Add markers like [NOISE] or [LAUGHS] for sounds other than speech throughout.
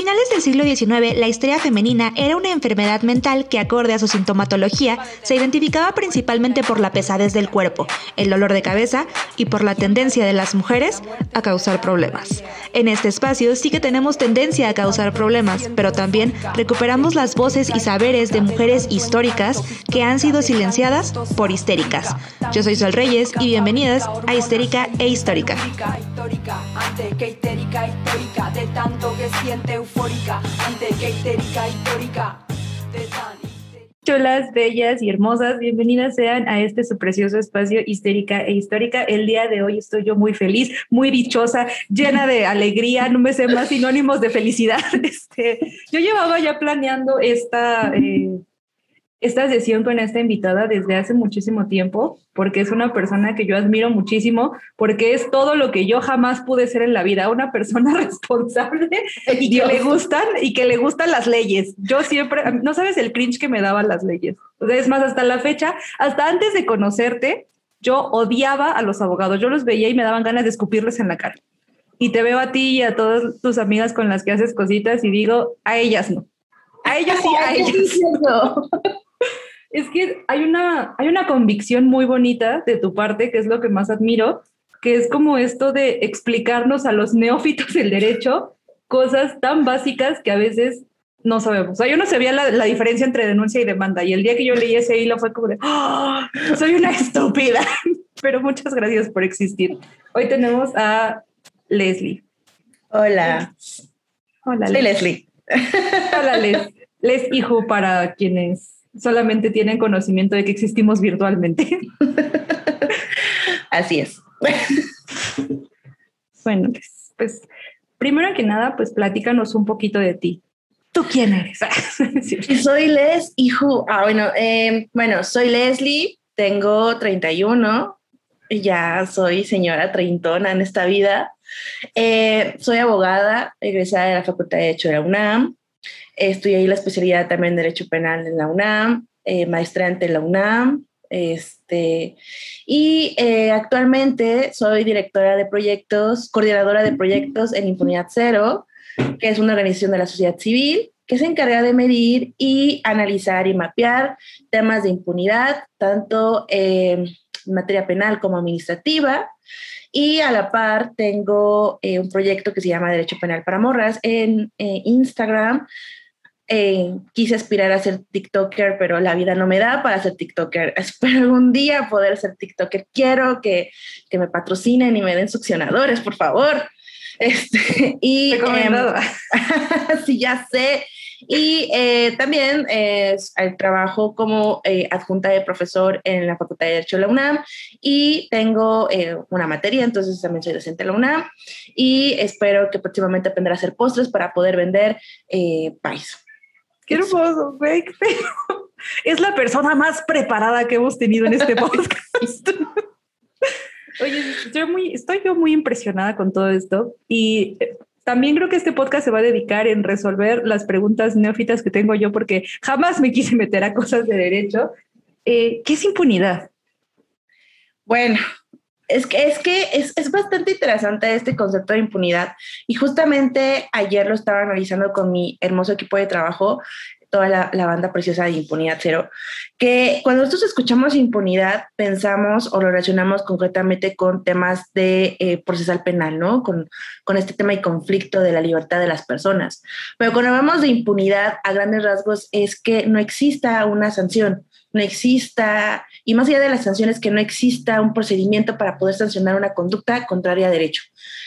finales del siglo XIX, la histeria femenina era una enfermedad mental que, acorde a su sintomatología, se identificaba principalmente por la pesadez del cuerpo, el dolor de cabeza y por la tendencia de las mujeres a causar problemas. En este espacio sí que tenemos tendencia a causar problemas, pero también recuperamos las voces y saberes de mujeres históricas que han sido silenciadas por histéricas. Yo soy Sol Reyes y bienvenidas a Histérica e Histórica siente eufórica, histórica. Cholas, bellas y hermosas, bienvenidas sean a este su precioso espacio histérica e histórica. El día de hoy estoy yo muy feliz, muy dichosa, llena de alegría, no me sé más sinónimos de felicidad. [LAUGHS] Este, yo llevaba ya planeando esta, eh, esta sesión con esta invitada desde hace muchísimo tiempo, porque es una persona que yo admiro muchísimo, porque es todo lo que yo jamás pude ser en la vida, una persona [LAUGHS] responsable y que le gustan y que le gustan las leyes. Yo siempre, no sabes el cringe que me daban las leyes. Es más, hasta la fecha, hasta antes de conocerte, yo odiaba a los abogados. Yo los veía y me daban ganas de escupirles en la cara. Y te veo a ti y a todas tus amigas con las que haces cositas y digo, a ellas no. A ellos sí, a [LAUGHS] ellas no. Es que hay una, hay una convicción muy bonita de tu parte, que es lo que más admiro, que es como esto de explicarnos a los neófitos del derecho cosas tan básicas que a veces no sabemos. O sea, yo no sabía la, la diferencia entre denuncia y demanda y el día que yo leí ese hilo fue como de, ¡Oh, soy una [LAUGHS] estúpida, pero muchas gracias por existir. Hoy tenemos a Leslie. Hola. Hola, Soy Leslie. Hola, Les. Les hijo para quienes solamente tienen conocimiento de que existimos virtualmente. [LAUGHS] Así es. [LAUGHS] Bueno, pues, pues, primero que nada, pues platícanos un poquito de ti. ¿Tú quién eres? [LAUGHS] soy Les, hijo. Ah, bueno, em, bueno, soy Leslie, tengo 31, ya soy señora treintona en esta vida. Eh, soy abogada, egresada de la Facultad de Derecho de la UNAM. Estudié la especialidad también en Derecho Penal en la UNAM, eh, maestrante en la UNAM. Este, y eh, actualmente soy directora de proyectos, coordinadora de proyectos en Impunidad Cero, que es una organización de la sociedad civil que se encarga de medir y analizar y mapear temas de impunidad, tanto en materia penal como administrativa. Y a la par tengo eh, un proyecto que se llama Derecho Penal para Morras en eh, Instagram, eh, quise aspirar a ser TikToker, pero la vida no me da para ser TikToker. [LAUGHS] Espero algún día poder ser TikToker. Quiero que, que me patrocinen y me den succionadores, por favor. [LAUGHS] Este, y eh, [LAUGHS] sí, ya sé. Y eh, también eh, trabajo como adjunta de profesor en la Facultad de Derecho de la UNAM y tengo una materia, entonces también soy docente de la UNAM y espero que próximamente aprender a hacer postres para poder vender país. Qué hermoso, güey. Es la persona más preparada que hemos tenido en este [LAUGHS] podcast. Oye, estoy, muy, estoy yo muy impresionada con todo esto y eh, también creo que este podcast se va a dedicar en resolver las preguntas neófitas que tengo yo porque jamás me quise meter a cosas de derecho. Eh, ¿Qué es impunidad? Bueno, es que, es, que es, es, bastante interesante este concepto de impunidad y justamente ayer lo estaba analizando con mi hermoso equipo de trabajo toda la, banda preciosa de Impunidad Cero, que cuando nosotros escuchamos impunidad pensamos o lo relacionamos concretamente con temas de eh, procesal penal, ¿no? Con, con este tema y conflicto de la libertad de las personas. Pero cuando hablamos de impunidad, a grandes rasgos, es que no exista una sanción, no exista, y más allá de las sanciones, que no exista un procedimiento para poder sancionar una conducta contraria a derecho.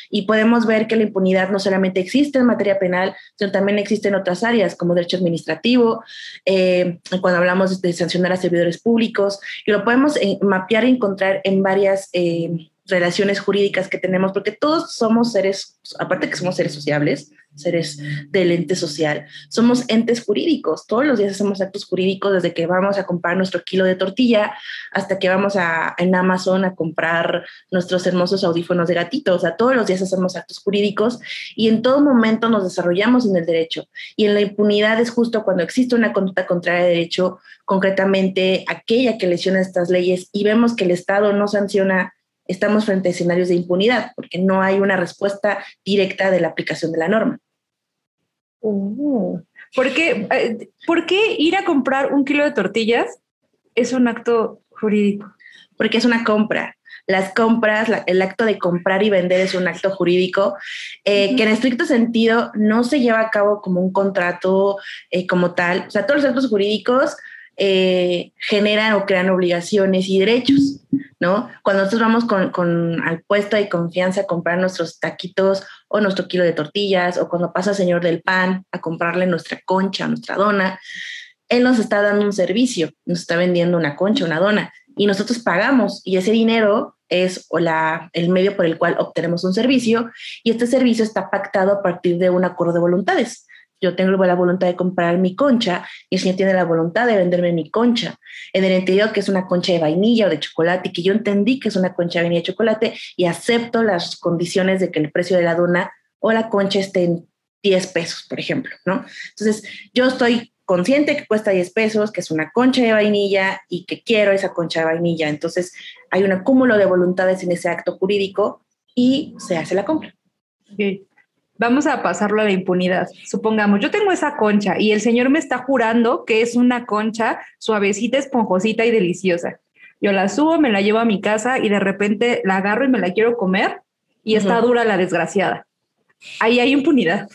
Y podemos ver que la impunidad no solamente existe en materia penal, sino también existe en otras áreas, como derecho administrativo, eh, cuando hablamos de sancionar a servidores públicos, y lo podemos eh, mapear y encontrar en varias... Eh, relaciones jurídicas que tenemos, porque todos somos seres, aparte que somos seres sociables, seres del ente social, somos entes jurídicos, todos los días hacemos actos jurídicos, desde que vamos a comprar nuestro kilo de tortilla hasta que vamos a, en Amazon a comprar nuestros hermosos audífonos de gatito, o sea, todos los días hacemos actos jurídicos y en todo momento nos desarrollamos en el derecho. Y en la impunidad es justo cuando existe una conducta contraria de derecho, concretamente aquella que lesiona estas leyes y vemos que el Estado no sanciona estamos frente a escenarios de impunidad, porque no hay una respuesta directa de la aplicación de la norma. Uh, ¿por, qué, eh, ¿Por qué ir a comprar un kilo de tortillas es un acto jurídico? Porque es una compra las compras, el acto de comprar y vender es un acto jurídico eh, que en estricto sentido no se lleva a cabo como un contrato eh, como tal. O sea, todos los actos jurídicos eh, generan o crean obligaciones y derechos, ¿no? Cuando nosotros vamos con, con, al puesto de confianza a comprar nuestros taquitos o nuestro kilo de tortillas, o cuando pasa el señor del pan a comprarle nuestra concha, nuestra dona, él nos está dando un servicio, nos está vendiendo una concha, una dona y nosotros pagamos y ese dinero es la, el medio por el cual obtenemos un servicio y este servicio está pactado a partir de un acuerdo de voluntades. Yo tengo la voluntad de comprar mi concha y el señor tiene la voluntad de venderme mi concha. En el entendido que es una concha de vainilla o de chocolate y que yo entendí que es una concha de vainilla y chocolate y acepto las condiciones de que el precio de la dona o la concha esté en 10 pesos, por ejemplo, ¿no? Entonces, yo estoy consciente que cuesta 10 pesos, que es una concha de vainilla y que quiero esa concha de vainilla. Entonces hay un acúmulo de voluntades en ese acto jurídico y se hace la compra. Vamos a pasarlo a la impunidad. Supongamos, yo tengo esa concha y el señor me está jurando que es una concha suavecita, esponjosita y deliciosa. Yo la subo, me la llevo a mi casa y de repente la agarro y me la quiero comer y está dura la desgraciada. Ahí hay impunidad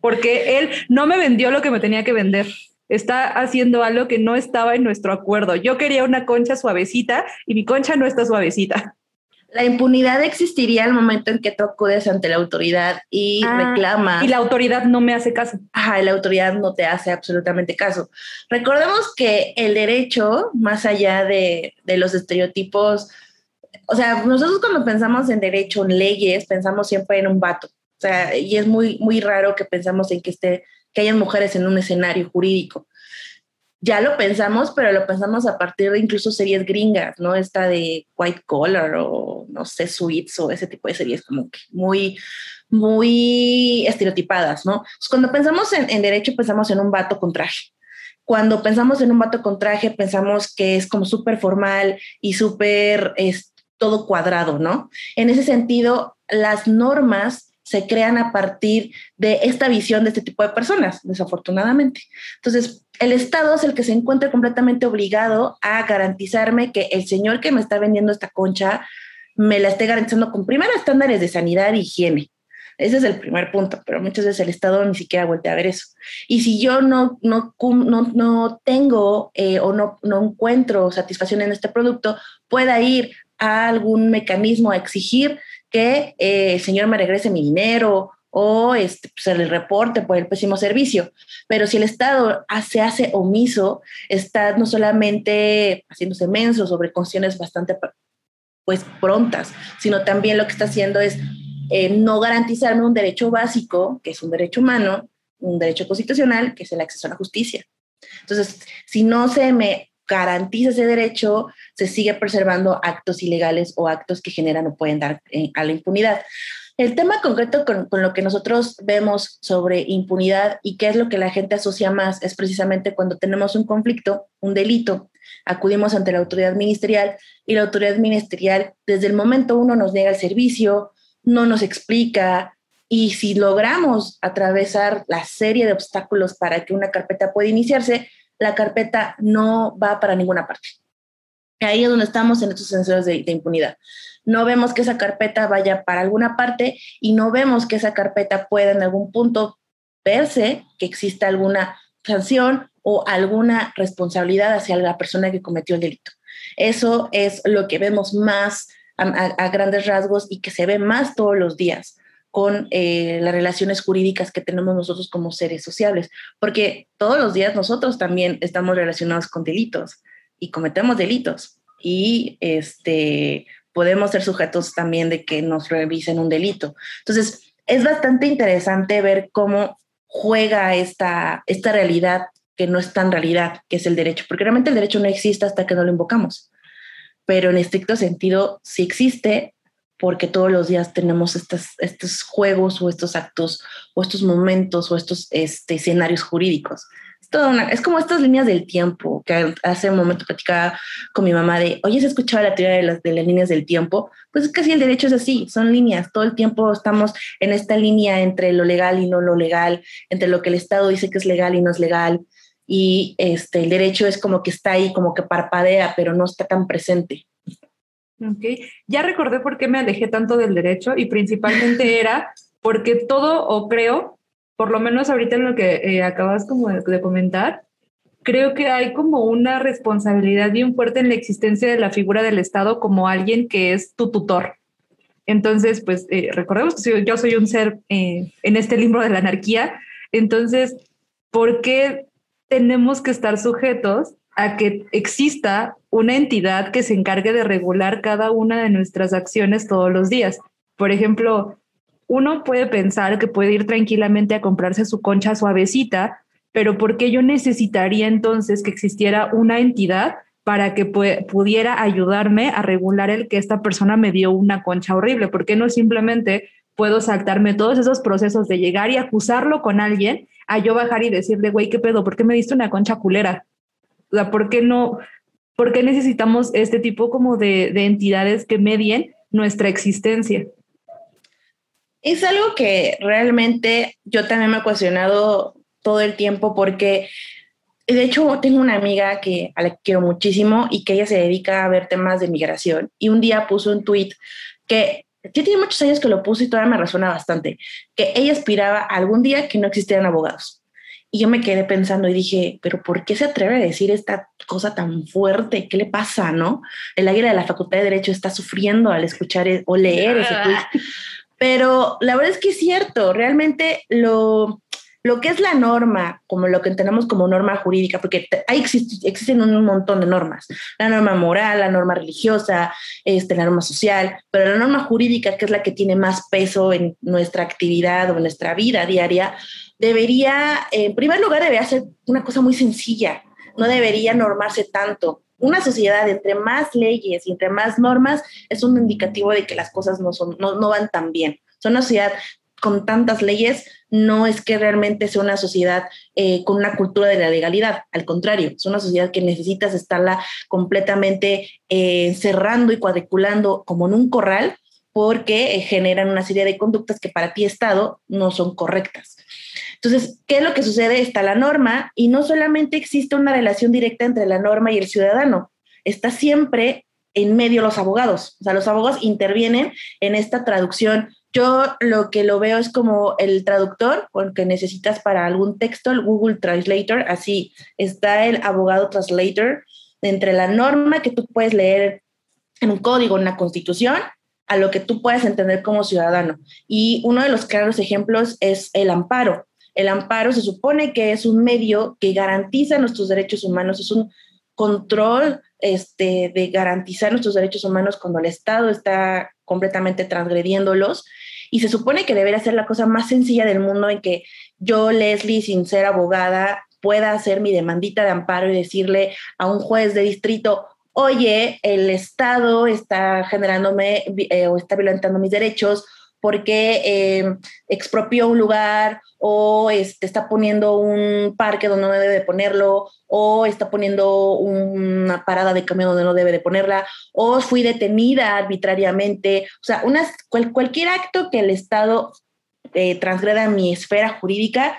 porque él no me vendió lo que me tenía que vender. Está haciendo algo que no estaba en nuestro acuerdo. Yo quería una concha suavecita y mi concha no está suavecita. La impunidad existiría al momento en que tú acudes ante la autoridad y ah, reclamas. Y la autoridad no me hace caso. Ajá, la autoridad no te hace absolutamente caso. Recordemos que el derecho, más allá de, de los estereotipos, o sea, nosotros cuando pensamos en derecho, en leyes, pensamos siempre en un vato sea, y es muy, muy raro que pensamos en que, esté, que hayan mujeres en un escenario jurídico. Ya lo pensamos, pero lo pensamos a partir de incluso series gringas, ¿no? Esta de White Collar o, no sé, Suits o ese tipo de series como que muy, muy estereotipadas, ¿no? cuando pensamos en, en derecho, pensamos en un vato con traje cuando pensamos en un vato con traje, pensamos que es como súper formal y súper es, todo cuadrado, ¿no? En ese sentido, las normas se crean a partir de esta visión de este tipo de personas, desafortunadamente. Entonces, el Estado es el que se encuentra completamente obligado a garantizarme que el señor que me está vendiendo esta concha me la esté garantizando con primeros estándares de sanidad e higiene. Ese es el primer punto, pero muchas veces el Estado ni siquiera vuelve a ver eso. Y si yo no, no, no, tengo eh, o no, no encuentro satisfacción en este producto, pueda ir a algún mecanismo a exigir que eh, el señor me regrese mi dinero o este, pues, el reporte por el pésimo servicio. Pero si el Estado se hace omiso, está no solamente haciéndose menso sobre cuestiones bastante pues prontas, sino también lo que está haciendo es eh, no garantizarme un derecho básico, que es un derecho humano, un derecho constitucional, que es el acceso a la justicia. Entonces, si no se me garantiza ese derecho, se sigue preservando actos ilegales o actos que generan o pueden dar eh, a la impunidad. El tema concreto con, con, lo que nosotros vemos sobre impunidad y qué es lo que la gente asocia más es precisamente cuando tenemos un conflicto, un delito, acudimos ante la autoridad ministerial y la autoridad ministerial desde el momento uno nos niega el servicio, no nos explica y si logramos atravesar la serie de obstáculos para que una carpeta pueda iniciarse, la carpeta no va para ninguna parte. Ahí es donde estamos en estos sensores de, impunidad. No vemos que esa carpeta vaya para alguna parte y no vemos que esa carpeta pueda en algún punto verse que exista alguna sanción o alguna responsabilidad hacia la persona que cometió el delito. Eso es lo que vemos más a grandes rasgos y que se ve más todos los días con eh, las relaciones jurídicas que tenemos nosotros como seres sociables, porque todos los días nosotros también estamos relacionados con delitos y cometemos delitos y este, podemos ser sujetos también de que nos revisen un delito. Entonces, es bastante interesante ver cómo juega esta, esta realidad que no es tan realidad, que es el derecho, porque realmente el derecho no existe hasta que no lo invocamos, pero en estricto sentido sí existe porque todos los días tenemos estos juegos o estos actos o estos momentos o estos este, escenarios jurídicos. una, es como estas líneas del tiempo que hace un momento platicaba con mi mamá de, oye, ¿has escuchado la teoría de las, de las líneas del tiempo? Pues es casi el derecho es así, son líneas, todo el tiempo estamos en esta línea entre lo legal y no lo legal, entre lo que el Estado dice que es legal y no es legal, y este, el derecho es como que está ahí, como que parpadea, pero no está tan presente. Ok, ya recordé por qué me alejé tanto del derecho y principalmente [LAUGHS] era porque todo, o creo, por lo menos ahorita en lo que eh, acabas como de, comentar, creo que hay como una responsabilidad bien fuerte en la existencia de la figura del Estado como alguien que es tu tutor. Entonces, pues eh, recordemos que yo soy un ser eh, en este libro de la anarquía, entonces, ¿por qué tenemos que estar sujetos a que exista una entidad que se encargue de regular cada una de nuestras acciones todos los días? Por ejemplo, uno puede pensar que puede ir tranquilamente a comprarse su concha suavecita, pero ¿por qué yo necesitaría entonces que existiera una entidad para que pudiera ayudarme a regular el que esta persona me dio una concha horrible? ¿Por qué no simplemente puedo saltarme todos esos procesos de llegar y acusarlo con alguien a yo bajar y decirle, güey, ¿qué pedo? ¿Por qué me diste una concha culera? O sea, ¿por qué no? ¿Por qué necesitamos este tipo como de, de entidades que medien nuestra existencia? Es algo que realmente yo también me he cuestionado todo el tiempo porque de hecho tengo una amiga que a la que quiero muchísimo y que ella se dedica a ver temas de migración y un día puso un tweet que ya tiene muchos años que lo puso y todavía me resuena bastante, que ella aspiraba algún día que no existieran abogados. Y yo me quedé pensando y dije, pero ¿por qué se atreve a decir esta cosa tan fuerte? ¿Qué le pasa, no? El águila de la Facultad de Derecho está sufriendo al escuchar e, o leer ese tweet. Pero la verdad es que es cierto, realmente lo, lo que es la norma, como lo que entendemos como norma jurídica, porque ahí existen un montón de normas, la norma moral, la norma religiosa, este, la norma social, pero la norma jurídica, que es la que tiene más peso en nuestra actividad o en nuestra vida diaria, debería, en primer lugar, debería ser una cosa muy sencilla, no debería normarse tanto. Una sociedad entre más leyes y entre más normas es un indicativo de que las cosas no, son, no, no van tan bien. Son una sociedad con tantas leyes no es que realmente sea una sociedad eh, con una cultura de la legalidad, al contrario, es una sociedad que necesitas estarla completamente eh, cerrando y cuadriculando como en un corral porque eh, generan una serie de conductas que para ti Estado no son correctas. Entonces, ¿qué es lo que sucede? Está la norma y no solamente existe una relación directa entre la norma y el ciudadano, está siempre en medio los abogados. O sea, los abogados intervienen en esta traducción. Yo lo que lo veo es como el traductor, porque necesitas para algún texto el Google Translator, así está el abogado translator entre la norma que tú puedes leer en un código, en una constitución, a lo que tú puedes entender como ciudadano. Y uno de los claros ejemplos es el amparo. El amparo se supone que es un medio que garantiza nuestros derechos humanos, es un control este, de garantizar nuestros derechos humanos cuando el Estado está completamente transgrediéndolos. Y se supone que debería ser la cosa más sencilla del mundo en que yo, Leslie, sin ser abogada, pueda hacer mi demandita de amparo y decirle a un juez de distrito, oye, el Estado está generándome eh, o está violentando mis derechos porque eh, expropió un lugar o este, está poniendo un parque donde no debe de ponerlo, o está poniendo una parada de camión donde no debe de ponerla, o fui detenida arbitrariamente. O sea, cualquier acto que el Estado eh, transgreda mi esfera jurídica,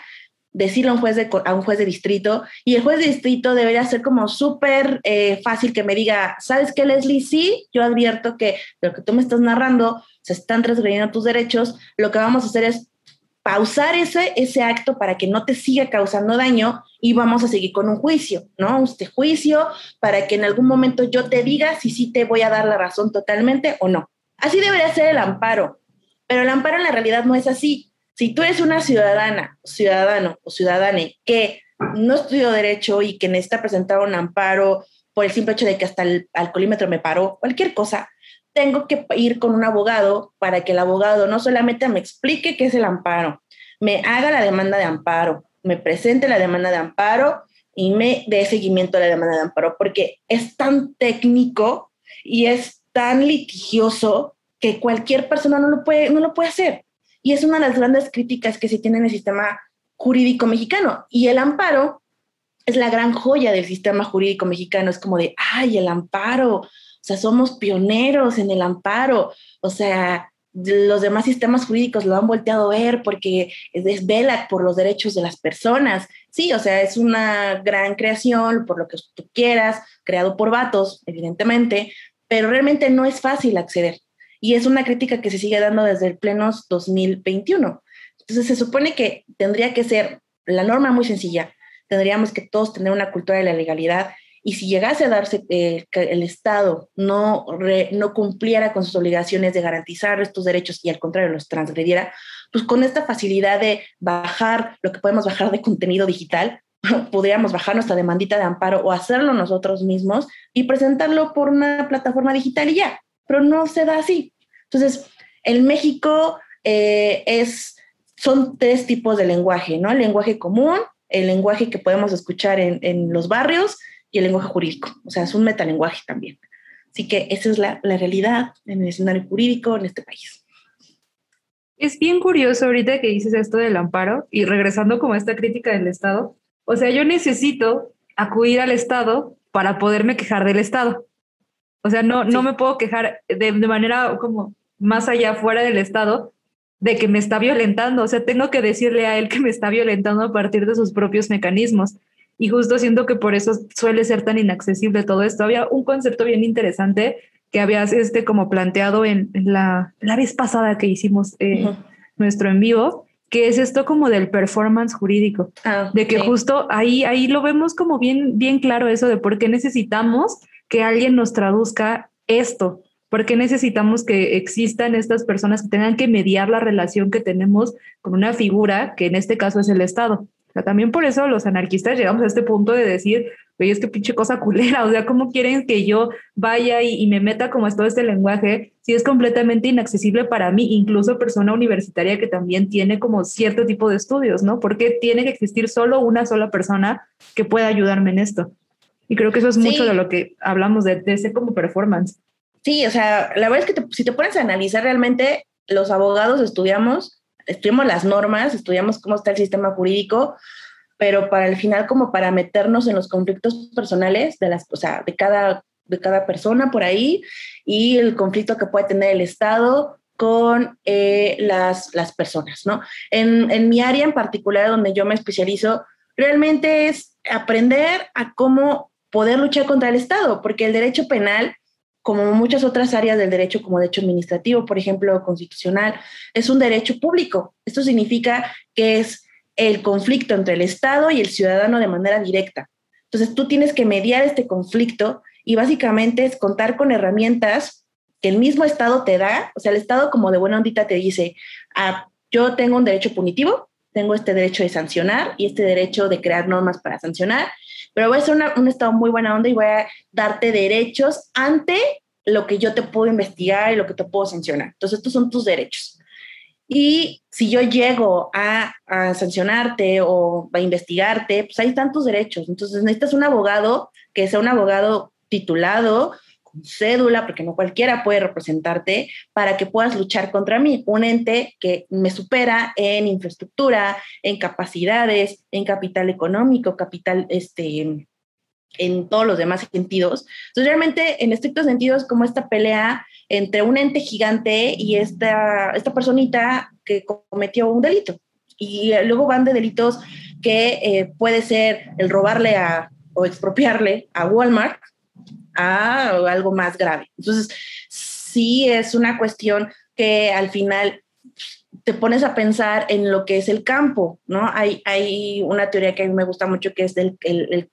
decirle a un juez de, a un juez de distrito, y el juez de distrito debería ser como súper eh, fácil que me diga, ¿sabes qué, Leslie? Sí, yo advierto que lo que tú me estás narrando se están transgrediendo tus derechos, lo que vamos a hacer es pausar ese, ese acto para que no te siga causando daño y vamos a seguir con un juicio, ¿no? Este juicio para que en algún momento yo te diga si sí te voy a dar la razón totalmente o no. Así debería ser el amparo, pero el amparo en la realidad no es así. Si tú eres una ciudadana, ciudadano o ciudadane que no estudió derecho y que necesita presentar un amparo por el simple hecho de que hasta el alcoholímetro me paró, cualquier cosa, tengo que ir con un abogado para que el abogado no solamente me explique qué es el amparo, me haga la demanda de amparo, me presente la demanda de amparo y me dé seguimiento a la demanda de amparo, porque es tan técnico y es tan litigioso que cualquier persona no lo puede, no lo puede hacer. Y es una de las grandes críticas que se tiene en el sistema jurídico mexicano. Y el amparo es la gran joya del sistema jurídico mexicano, es como de, ay, el amparo, o sea, somos pioneros en el amparo, o sea, los demás sistemas jurídicos lo han volteado a ver porque es vela por los derechos de las personas. Sí, o sea, es una gran creación, por lo que tú quieras, creado por vatos, evidentemente, pero realmente no es fácil acceder. Y es una crítica que se sigue dando desde el plenos 2021. Entonces se supone que tendría que ser la norma muy sencilla. Tendríamos que todos tener una cultura de la legalidad y si llegase a darse eh, que el Estado no, no cumpliera con sus obligaciones de garantizar estos derechos y al contrario los transgrediera, pues con esta facilidad de bajar lo que podemos bajar de contenido digital, [LAUGHS] podríamos bajar nuestra demandita de amparo o hacerlo nosotros mismos y presentarlo por una plataforma digital y ya, pero no se da así. Entonces, en México eh, es, son tres tipos de lenguaje, ¿no? El lenguaje común, el lenguaje que podemos escuchar en, en los barrios y el lenguaje jurídico. O sea, es un metalenguaje también. Así que esa es la, la realidad en el escenario jurídico en este país. Es bien curioso ahorita que dices esto del amparo y regresando como a esta crítica del Estado. O sea, yo necesito acudir al Estado para poderme quejar del Estado. O sea, no, no me puedo quejar de, de, manera como más allá, fuera del Estado, de que me está violentando. O sea, tengo que decirle a él que me está violentando a partir de sus propios mecanismos. Y justo siento que por eso suele ser tan inaccesible todo esto. Había un concepto bien interesante que habías este, como planteado en, la, la, vez pasada que hicimos eh, nuestro en vivo, que es esto como del performance jurídico, ah, de que justo ahí, ahí lo vemos como bien, bien claro eso de por qué necesitamos que alguien nos traduzca esto, por qué necesitamos que existan estas personas que tengan que mediar la relación que tenemos con una figura, que en este caso es el Estado también por eso los anarquistas llegamos a este punto de decir, oye, es que pinche cosa culera, o sea, ¿cómo quieren que yo vaya y, me meta como es todo este lenguaje si es completamente inaccesible para mí, incluso persona universitaria que también tiene como cierto tipo de estudios, ¿no? Porque tiene que existir solo una sola persona que pueda ayudarme en esto. Y creo que eso es mucho de lo que hablamos de, de ese como performance. Sí, o sea, la verdad es que si te pones a analizar realmente, los abogados estudiamos estudiamos las normas, estudiamos cómo está el sistema jurídico, pero para el final como para meternos en los conflictos personales de las, o sea, de cada, de cada persona por ahí y el conflicto que puede tener el Estado con eh, las, las personas, ¿no? En, en mi área en particular, donde yo me especializo, realmente es aprender a cómo poder luchar contra el Estado, porque el derecho penal como muchas otras áreas del derecho, como derecho administrativo, por ejemplo, constitucional, es un derecho público. Esto significa que es el conflicto entre el Estado y el ciudadano de manera directa. Entonces, tú tienes que mediar este conflicto y básicamente es contar con herramientas que el mismo Estado te da. O sea, el Estado como de buena ondita te dice, ah, yo tengo un derecho punitivo, tengo este derecho de sancionar y este derecho de crear normas para sancionar, pero voy a ser un estado muy buena onda y voy a darte derechos ante lo que yo te puedo investigar y lo que te puedo sancionar. Entonces, estos son tus derechos. Y si yo llego a, a, sancionarte o a investigarte, pues ahí están tus derechos. Entonces necesitas un abogado que sea un abogado titulado, cédula, porque no cualquiera puede representarte, para que puedas luchar contra mí. Un ente que me supera en infraestructura, en capacidades, en capital económico, capital, este, en todos los demás sentidos. Entonces, realmente, en estrictos sentidos, como esta pelea entre un ente gigante y esta, esta personita que cometió un delito. Y luego van de delitos que eh, puede ser el robarle o expropiarle a Walmart, a algo más grave. Entonces, sí es una cuestión que al final te pones a pensar en lo que es el campo, ¿no? Hay, hay una teoría que a mí me gusta mucho que es del,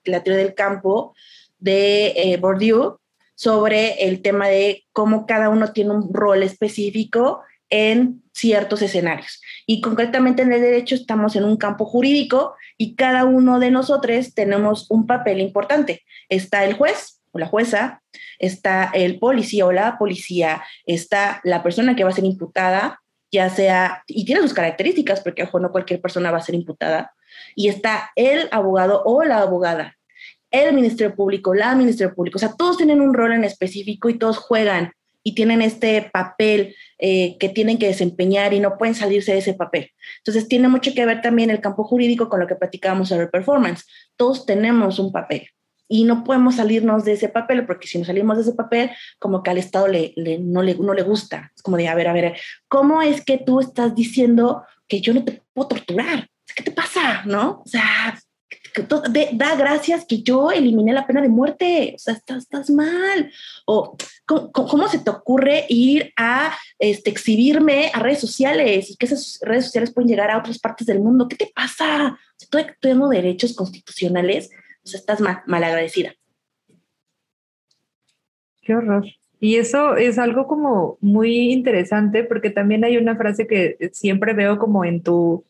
la teoría del campo de eh, Bourdieu sobre el tema de cómo cada uno tiene un rol específico en ciertos escenarios. Y concretamente en el derecho estamos en un campo jurídico y cada uno de nosotros tenemos un papel importante. Está el juez, o la jueza, está el policía o la policía, está la persona que va a ser imputada, ya sea, y tiene sus características, porque ojo, no cualquier persona va a ser imputada, y está el abogado o la abogada, el Ministerio Público, la Ministerio Público, o sea, todos tienen un rol en específico y todos juegan y tienen este papel eh, que tienen que desempeñar y no pueden salirse de ese papel. Entonces tiene mucho que ver también el campo jurídico con lo que platicábamos sobre performance. Todos tenemos un papel y no podemos salirnos de ese papel porque si nos salimos de ese papel, como que al Estado le, no, le, no le gusta. Es como de, a ver, a ver, ¿cómo es que tú estás diciendo que yo no te puedo torturar? ¿Qué te pasa? ¿No? O sea, da gracias que yo eliminé la pena de muerte, o sea, estás, mal. O ¿cómo, se te ocurre ir a este, exhibirme a redes sociales y que esas redes sociales pueden llegar a otras partes del mundo? ¿Qué te pasa? Estoy tengo derechos constitucionales, o sea, estás mal, agradecida. Qué horror. Y eso es algo como muy interesante porque también hay una frase que siempre veo como en tu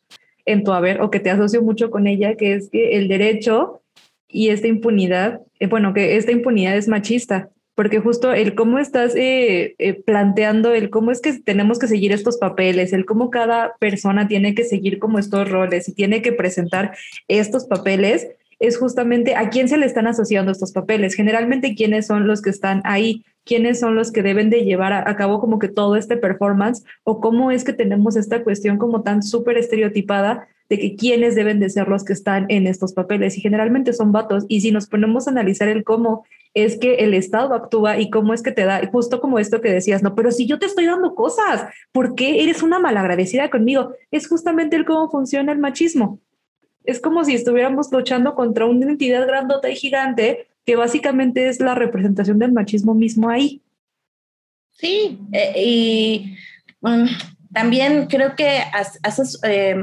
en tu haber o que te asocio mucho con ella, que es que el derecho y esta impunidad, eh, bueno, que esta impunidad es machista, porque justo el cómo estás eh, eh, planteando, el cómo es que tenemos que seguir estos papeles, el cómo cada persona tiene que seguir como estos roles y tiene que presentar estos papeles, es justamente a quién se le están asociando estos papeles. Generalmente, quiénes son los que están ahí, quiénes son los que deben de llevar a, cabo como que todo este performance o cómo es que tenemos esta cuestión como tan súper estereotipada de que quiénes deben de ser los que están en estos papeles. Y generalmente son vatos. Y si nos ponemos a analizar el cómo es que el Estado actúa y cómo es que te da, justo como esto que decías, no, pero si yo te estoy dando cosas, ¿por qué eres una malagradecida conmigo? Es justamente el cómo funciona el machismo es como si estuviéramos luchando contra una entidad grandota y gigante que básicamente es la representación del machismo mismo ahí. Sí, eh, y también creo que hace, eh,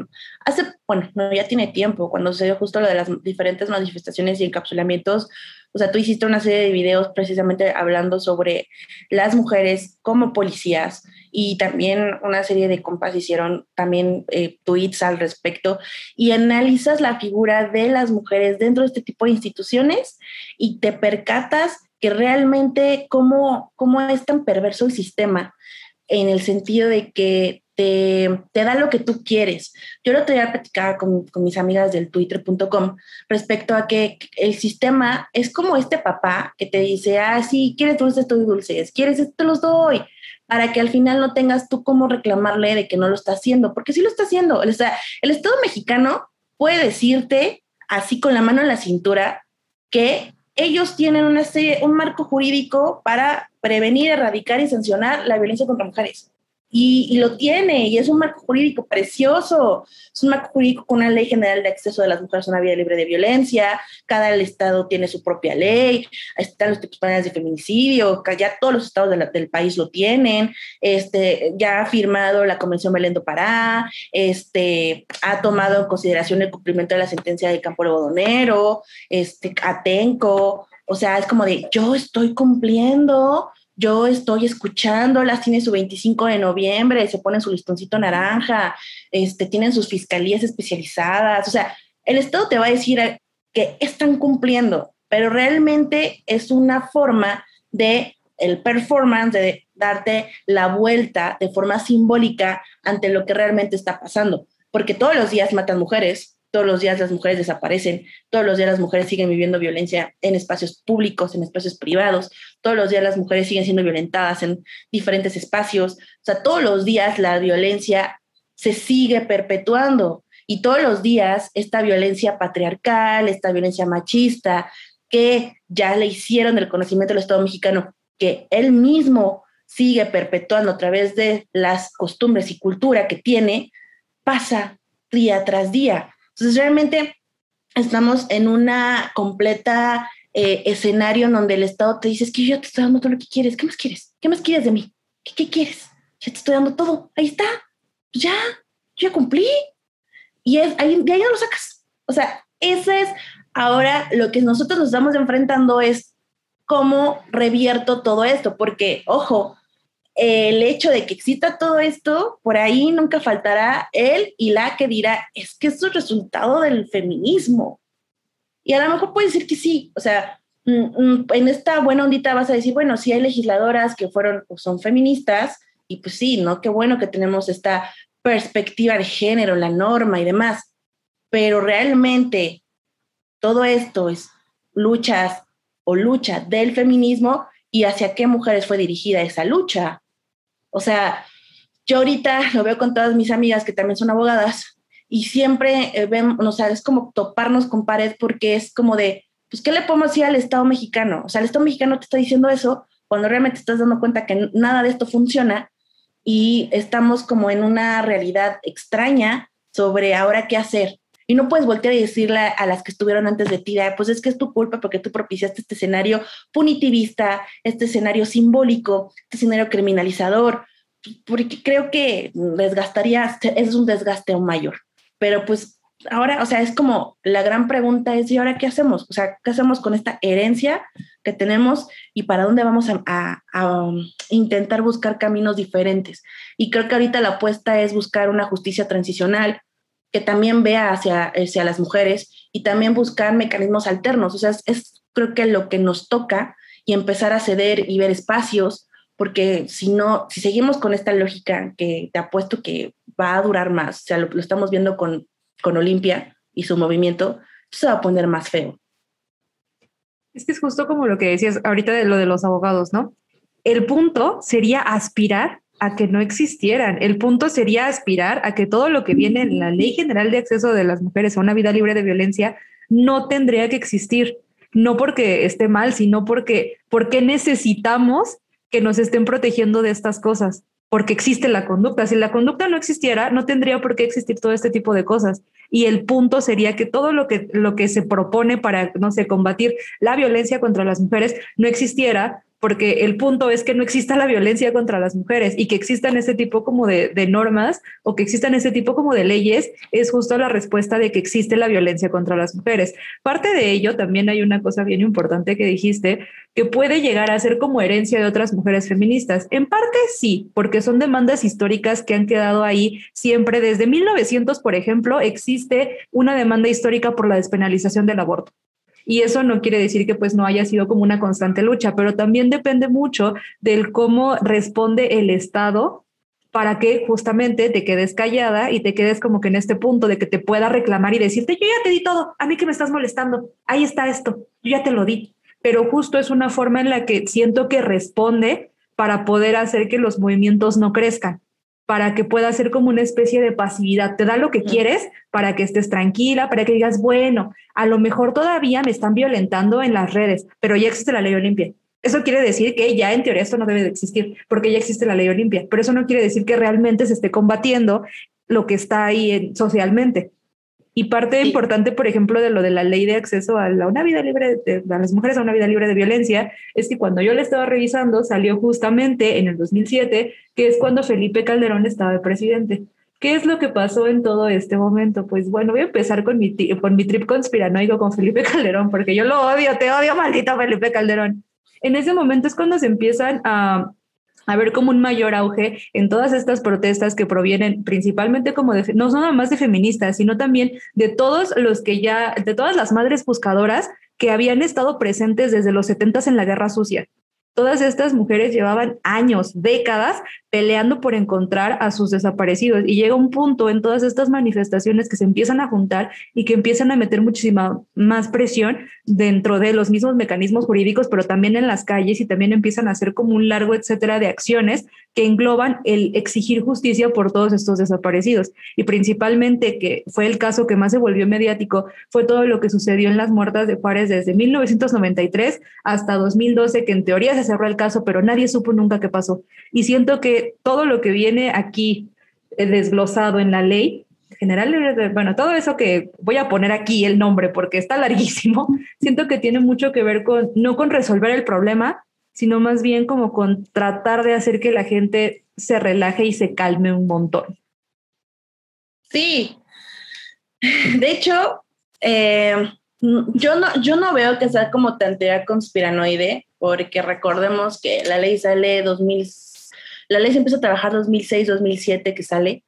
hace, bueno, no, ya tiene tiempo, cuando se dio justo lo de las diferentes manifestaciones y encapsulamientos, o sea, tú hiciste una serie de videos precisamente hablando sobre las mujeres como policías y también una serie de compas hicieron también eh, tweets al respecto y analizas la figura de las mujeres dentro de este tipo de instituciones y te percatas que realmente cómo, cómo es tan perverso el sistema en el sentido de que te, da lo que tú quieres. Yo lo tenía platicar con, con mis amigas del twitter.com respecto a que el sistema es como este papá que te dice, ah, sí, quieres dulces, estoy dulces, quieres te los doy, para que al final no tengas tú cómo reclamarle de que no lo está haciendo, porque sí lo está haciendo. O sea, el Estado mexicano puede decirte así con la mano en la cintura que ellos tienen una un marco jurídico para prevenir, erradicar y sancionar la violencia contra mujeres. Y, lo tiene, y es un marco jurídico precioso, es un marco jurídico con una ley general de acceso de las mujeres a una vida libre de violencia, cada estado tiene su propia ley, están los tipos penales de feminicidio, ya todos los estados del país lo tienen, este, ya ha firmado la Convención Belén do Pará, este, ha tomado en consideración el cumplimiento de la sentencia de Campo Algodonero, este, Atenco, o sea, es como de yo estoy cumpliendo yo estoy escuchándolas, tiene su 25 de noviembre, se pone su listoncito naranja, este, tienen sus fiscalías especializadas, o sea, el Estado te va a decir que están cumpliendo, pero realmente es una forma de el performance, de darte la vuelta de forma simbólica ante lo que realmente está pasando, porque todos los días matan mujeres, todos los días las mujeres desaparecen, todos los días las mujeres siguen viviendo violencia en espacios públicos, en espacios privados, todos los días las mujeres siguen siendo violentadas en diferentes espacios, o sea, todos los días la violencia se sigue perpetuando y todos los días esta violencia patriarcal, esta violencia machista que ya le hicieron el conocimiento del Estado mexicano, que él mismo sigue perpetuando a través de las costumbres y cultura que tiene, pasa día tras día. Entonces, realmente estamos en una completa eh, escenario en donde el Estado te dice, es que yo te estoy dando todo lo que quieres, ¿qué más quieres? ¿Qué más quieres de mí? ¿Qué, quieres? Ya te estoy dando todo, ahí está, pues ya, ya cumplí. Y es, ahí, de ahí no lo sacas. O sea, ese es ahora lo que nosotros nos estamos enfrentando es cómo revierto todo esto, porque, ojo, el hecho de que exista todo esto, por ahí nunca faltará él y la que dirá, es que es el resultado del feminismo. Y a lo mejor puede decir que sí, o sea, mm, mm, en esta buena ondita vas a decir, bueno, sí hay legisladoras que fueron o son feministas, y pues sí, ¿no? Qué bueno que tenemos esta perspectiva de género, la norma y demás, pero realmente todo esto es luchas o lucha del feminismo y hacia qué mujeres fue dirigida esa lucha. O sea, yo ahorita lo veo con todas mis amigas que también son abogadas y siempre eh, ven, o sea, es como toparnos con pared porque es como de, pues, ¿qué le podemos decir al Estado mexicano? O sea, el Estado mexicano te está diciendo eso cuando realmente estás dando cuenta que nada de esto funciona y estamos como en una realidad extraña sobre ahora qué hacer. Y no puedes voltear y decirle a las que estuvieron antes de ti, pues es que es tu culpa porque tú propiciaste este escenario punitivista, este escenario simbólico, este escenario criminalizador, porque creo que desgastaría, es un desgaste aún mayor. Pero pues ahora, o sea, es como la gran pregunta es, ¿y ahora qué hacemos? O sea, ¿qué hacemos con esta herencia que tenemos y para dónde vamos a, um, intentar buscar caminos diferentes? Y creo que ahorita la apuesta es buscar una justicia transicional, que también vea hacia, hacia las mujeres y también buscar mecanismos alternos. O sea, es, creo que lo que nos toca y empezar a ceder y ver espacios, porque si no, si seguimos con esta lógica que te apuesto que va a durar más, o sea, lo, estamos viendo con, con Olimpia y su movimiento, se va a poner más feo. Es que es justo como lo que decías ahorita de lo de los abogados, ¿no? El punto sería aspirar a que no existieran. El punto sería aspirar a que todo lo que viene en la Ley General de Acceso de las Mujeres a una vida libre de violencia no tendría que existir. No porque esté mal, sino porque, porque necesitamos que nos estén protegiendo de estas cosas, porque existe la conducta. Si la conducta no existiera, no tendría por qué existir todo este tipo de cosas. Y el punto sería que todo lo que, lo que se propone para, no sé, combatir la violencia contra las mujeres no existiera, porque el punto es que no exista la violencia contra las mujeres y que existan ese tipo como de, normas o que existan ese tipo como de leyes es justo la respuesta de que existe la violencia contra las mujeres. Parte de ello también hay una cosa bien importante que dijiste que puede llegar a ser como herencia de otras mujeres feministas. En parte sí, porque son demandas históricas que han quedado ahí siempre. Desde 1900, por ejemplo, existe una demanda histórica por la despenalización del aborto. Y eso no quiere decir que pues no haya sido como una constante lucha, pero también depende mucho del cómo responde el Estado para que justamente te quedes callada y te quedes como que en este punto de que te pueda reclamar y decirte, yo ya te di todo, a mí que me estás molestando, ahí está esto, yo ya te lo di. Pero justo es una forma en la que siento que responde para poder hacer que los movimientos no crezcan para que pueda ser como una especie de pasividad. Te da lo que quieres para que estés tranquila, para que digas, bueno, a lo mejor todavía me están violentando en las redes, pero ya existe la ley Olimpia. Eso quiere decir que ya en teoría esto no debe de existir, porque ya existe la ley Olimpia, pero eso no quiere decir que realmente se esté combatiendo lo que está ahí socialmente. Y parte importante, por ejemplo, de lo de la ley de acceso a, una vida libre, de, a las mujeres a una vida libre de violencia, es que cuando yo la estaba revisando, salió justamente en el 2007, que es cuando Felipe Calderón estaba de presidente. ¿Qué es lo que pasó en todo este momento? Pues bueno, voy a empezar con mi, con mi trip conspiranoico con Felipe Calderón, porque yo lo odio, te odio, maldito Felipe Calderón. En ese momento es cuando se empiezan a a ver como un mayor auge en todas estas protestas que provienen principalmente como de, no nada más de feministas, sino también de todos los que ya, de todas las madres buscadoras que habían estado presentes desde los setentas en la guerra sucia. Todas estas mujeres llevaban años, décadas, peleando por encontrar a sus desaparecidos. Y llega un punto en todas estas manifestaciones que se empiezan a juntar y que empiezan a meter muchísima más presión dentro de los mismos mecanismos jurídicos, pero también en las calles y también empiezan a hacer como un largo etcétera de acciones que engloban el exigir justicia por todos estos desaparecidos. Y principalmente, que fue el caso que más se volvió mediático, fue todo lo que sucedió en las muertas de Juárez desde 1993 hasta 2012, que en teoría se cerró el caso, pero nadie supo nunca qué pasó. Y siento que todo lo que viene aquí eh, desglosado en la ley general, bueno, todo eso que voy a poner aquí el nombre porque está larguísimo, [LAUGHS] siento que tiene mucho que ver con, no con resolver el problema, sino más bien como con tratar de hacer que la gente se relaje y se calme un montón. Sí, [LAUGHS] de hecho, eh, yo, no, yo no veo que sea como tantea conspiranoide, porque recordemos que la ley sale 2000, la ley se empieza a trabajar 2006, 2007 que sale,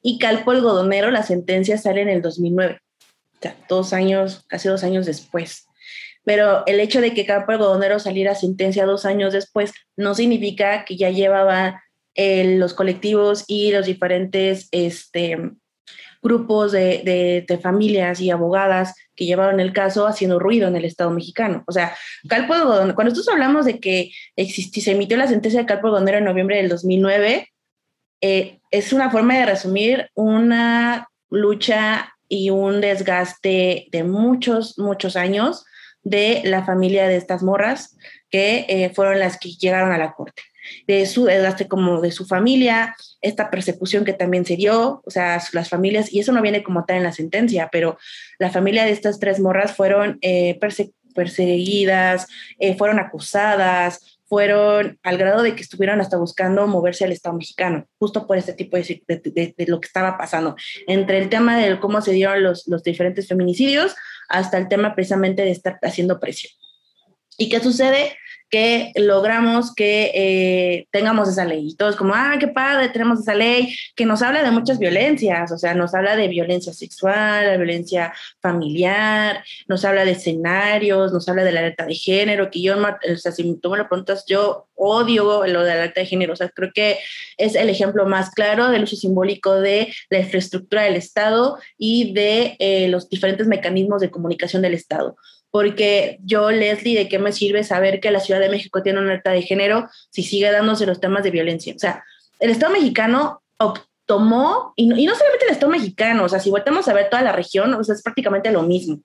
y Calpo Algodonero, la sentencia sale en el 2009, o sea, dos años, casi dos años después. Pero el hecho de que Calpo Algodonero saliera sentencia dos años después no significa que ya llevaba los colectivos y los diferentes este, grupos de, de, familias y abogadas que llevaron el caso haciendo ruido en el Estado mexicano. O sea, Calpo cuando nosotros hablamos de que existi, se emitió la sentencia de Calpo Algodonero en noviembre del 2009, eh, es una forma de resumir una lucha y un desgaste de muchos, muchos años de la familia de estas morras que eh, fueron las que llegaron a la corte. De su desgaste como de su familia, esta persecución que también se dio, o sea, las familias, y eso no viene como tal en la sentencia, pero la familia de estas tres morras fueron eh, perseguidas, eh, fueron acusadas, fueron al grado de que estuvieron hasta buscando moverse al Estado mexicano, justo por este tipo de, de, lo que estaba pasando, entre el tema de cómo se dieron los, los diferentes feminicidios hasta el tema precisamente de estar haciendo presión. ¿Y qué sucede? Que logramos que eh, tengamos esa ley. Y todos como, ah, qué padre, tenemos esa ley que nos habla de muchas violencias, o sea, nos habla de violencia sexual, de violencia familiar, nos habla de escenarios, nos habla de la alerta de género, que yo, o sea, si tú me lo preguntas, yo odio lo de la alerta de género, o sea, creo que es el ejemplo más claro del uso simbólico de la infraestructura del Estado y de eh, los diferentes mecanismos de comunicación del Estado porque yo, Leslie, ¿de qué me sirve saber que la Ciudad de México tiene una alerta de género si sigue dándose los temas de violencia? O sea, el Estado mexicano tomó, y no, y no solamente el Estado mexicano, o sea, si volvemos a ver toda la región, o sea, es prácticamente lo mismo.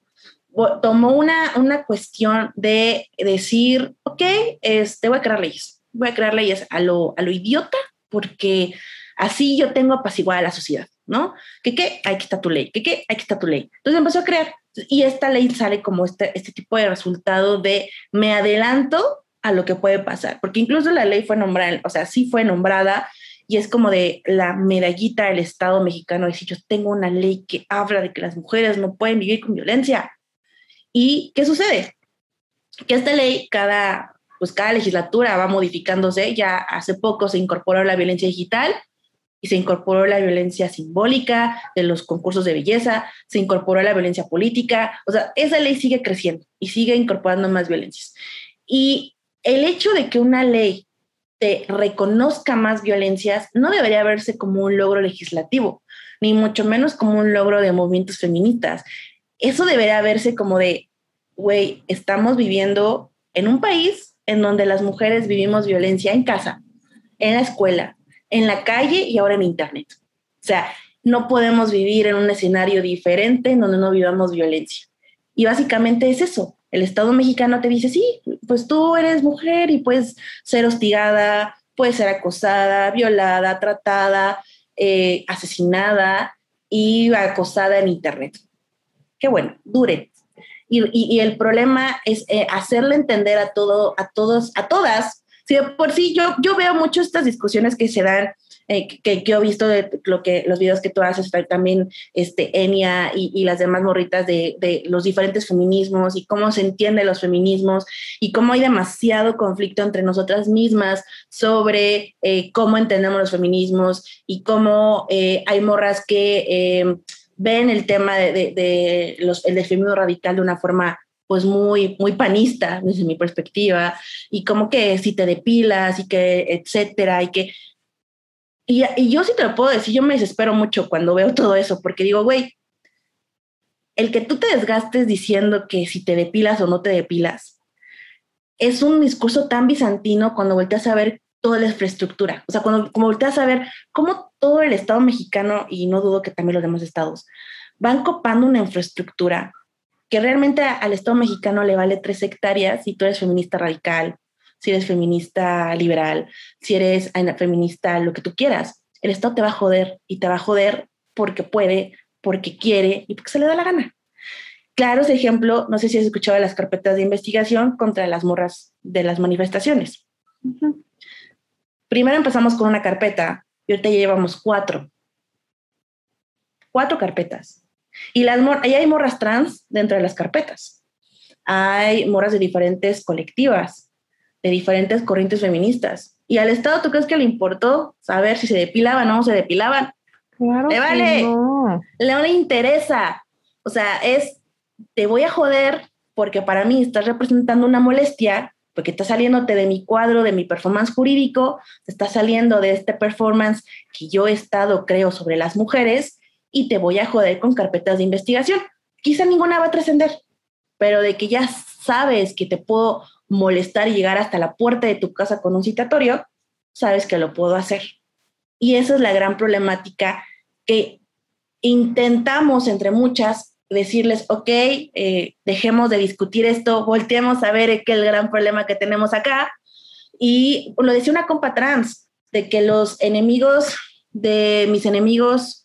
Tomó una, una cuestión de decir, ok, este, voy a crear leyes, voy a crear leyes a lo, a lo idiota, porque así yo tengo apaciguada a la sociedad, ¿no? ¿Qué qué? Aquí está tu ley, ¿qué qué? Aquí está tu ley. Entonces empezó a crear y esta ley sale como este, este tipo de resultado de me adelanto a lo que puede pasar, porque incluso la ley fue nombrada, o sea, sí fue nombrada y es como de la medallita del Estado mexicano, decir, yo tengo una ley que habla de que las mujeres no pueden vivir con violencia. ¿Y qué sucede? Que esta ley cada, pues cada legislatura va modificándose, ya hace poco se incorporó la violencia digital, y se incorporó la violencia simbólica de los concursos de belleza, se incorporó la violencia política, o sea, esa ley sigue creciendo y sigue incorporando más violencias. Y el hecho de que una ley te reconozca más violencias no debería verse como un logro legislativo, ni mucho menos como un logro de movimientos feministas. Eso debería verse como de, güey, estamos viviendo en un país en donde las mujeres vivimos violencia en casa, en la escuela, en la calle y ahora en Internet. O sea, no podemos vivir en un escenario diferente en donde no vivamos violencia. Y básicamente es eso. El Estado mexicano te dice, sí, pues tú eres mujer y puedes ser hostigada, puedes ser acosada, violada, tratada, eh, asesinada y acosada en Internet. Qué bueno, dure. Y, el problema es eh, hacerle entender a, todo, a todos, a todas, Sí, por sí yo, yo veo mucho estas discusiones que se dan, eh, que, que, he visto de lo que, los videos que tú haces, también este, Enia y, y las demás morritas de, de, los diferentes feminismos y cómo se entienden los feminismos y cómo hay demasiado conflicto entre nosotras mismas sobre eh, cómo entendemos los feminismos y cómo eh, hay morras que ven el tema de, de los, el feminismo radical de una forma pues muy, muy panista desde mi perspectiva, y como que si te depilas y que, etcétera, y que... Y, yo sí te lo puedo decir, yo me desespero mucho cuando veo todo eso, porque digo, güey, el que tú te desgastes diciendo que si te depilas o no te depilas, es un discurso tan bizantino cuando volteas a ver toda la infraestructura. O sea, cuando como volteas a ver cómo todo el Estado mexicano, y no dudo que también los demás estados, van copando una infraestructura que realmente al Estado mexicano le vale tres hectáreas si tú eres feminista radical, si eres feminista liberal, si eres feminista lo que tú quieras. El Estado te va a joder y te va a joder porque puede, porque quiere y porque se le da la gana. Claro, ese ejemplo, no sé si has escuchado las carpetas de investigación contra las morras de las manifestaciones. Primero empezamos con una carpeta y ahorita ya llevamos cuatro. Cuatro carpetas y las ahí hay morras trans dentro de las carpetas. Hay morras de diferentes colectivas, de diferentes corrientes feministas. ¿Y al Estado tú crees que le importó saber si se depilaban o no se depilaban? Claro. Le vale. No. le interesa. O sea, es, te voy a joder porque para mí estás representando una molestia, porque estás saliéndote de mi cuadro, de mi performance jurídico, te estás saliendo de este performance que yo he estado, creo, sobre las mujeres, y te voy a joder con carpetas de investigación. Quizá ninguna va a trascender, pero de que ya sabes que te puedo molestar y llegar hasta la puerta de tu casa con un citatorio, sabes que lo puedo hacer. Y esa es la gran problemática que intentamos entre muchas decirles, ok, eh, dejemos de discutir esto, volteemos a ver qué es el gran problema que tenemos acá. Y lo decía una compa trans, de que los enemigos de mis enemigos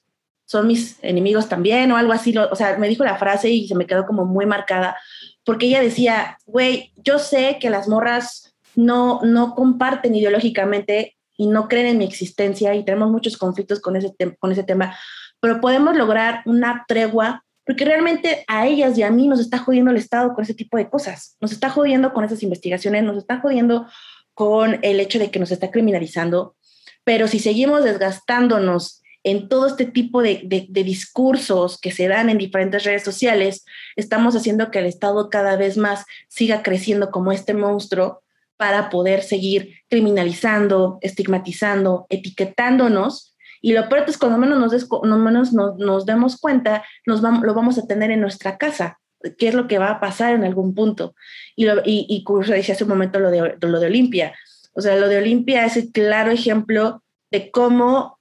son mis enemigos también o algo así. o sea, me dijo la frase y se me quedó como muy marcada, porque ella decía, güey, yo sé que las morras no, no comparten ideológicamente y no creen en mi existencia y tenemos muchos conflictos con ese, con ese tema, pero podemos lograr una tregua porque realmente a ellas y a mí nos está jodiendo el Estado con ese tipo de cosas, nos está jodiendo con esas investigaciones, nos está jodiendo con el hecho de que nos está criminalizando, pero si seguimos desgastándonos en todo este tipo de, discursos que se dan en diferentes redes sociales, estamos haciendo que el Estado cada vez más siga creciendo como este monstruo para poder seguir criminalizando, estigmatizando, etiquetándonos. Y lo peor es cuando menos nos, menos nos, demos cuenta, nos lo vamos a tener en nuestra casa, qué es lo que va a pasar en algún punto. Y, lo, y, y decía hace un momento lo de, lo de Olimpia. O sea, lo de Olimpia es el claro ejemplo de cómo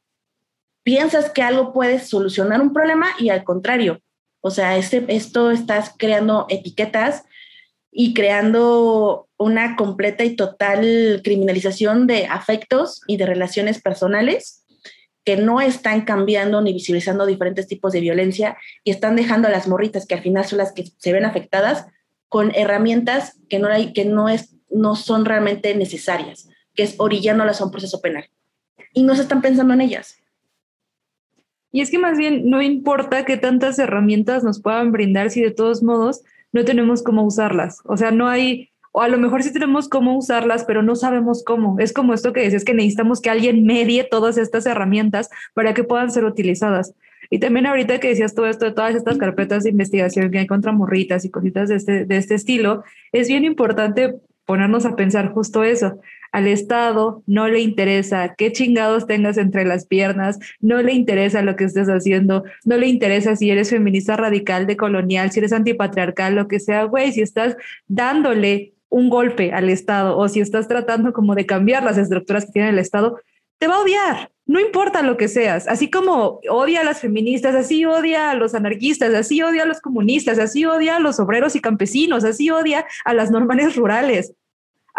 piensas que algo puede solucionar un problema y al contrario. O sea, este, esto estás creando etiquetas y creando una completa y total criminalización de afectos y de relaciones personales que no están cambiando ni visibilizando diferentes tipos de violencia y están dejando a las morritas, que al final son las que se ven afectadas, con herramientas que no, hay, que no, es, no son realmente necesarias, que es orillándolas a un proceso penal. Y no se están pensando en ellas. Y es que más bien no importa qué tantas herramientas nos puedan brindar si de todos modos no tenemos cómo usarlas. O sea, no hay, o a lo mejor sí tenemos cómo usarlas, pero no sabemos cómo. Es como esto que dices, que necesitamos que alguien medie todas estas herramientas para que puedan ser utilizadas. Y también ahorita que decías todo esto de todas estas carpetas de investigación que hay contra morritas y cositas de este, de este estilo, es bien importante ponernos a pensar justo eso. Al Estado no le interesa qué chingados tengas entre las piernas, no le interesa lo que estés haciendo, no le interesa si eres feminista radical, de colonial, si eres antipatriarcal, lo que sea, güey, si estás dándole un golpe al Estado o si estás tratando como de cambiar las estructuras que tiene el Estado, te va a odiar, no importa lo que seas, así como odia a las feministas, así odia a los anarquistas, así odia a los comunistas, así odia a los obreros y campesinos, así odia a las normales rurales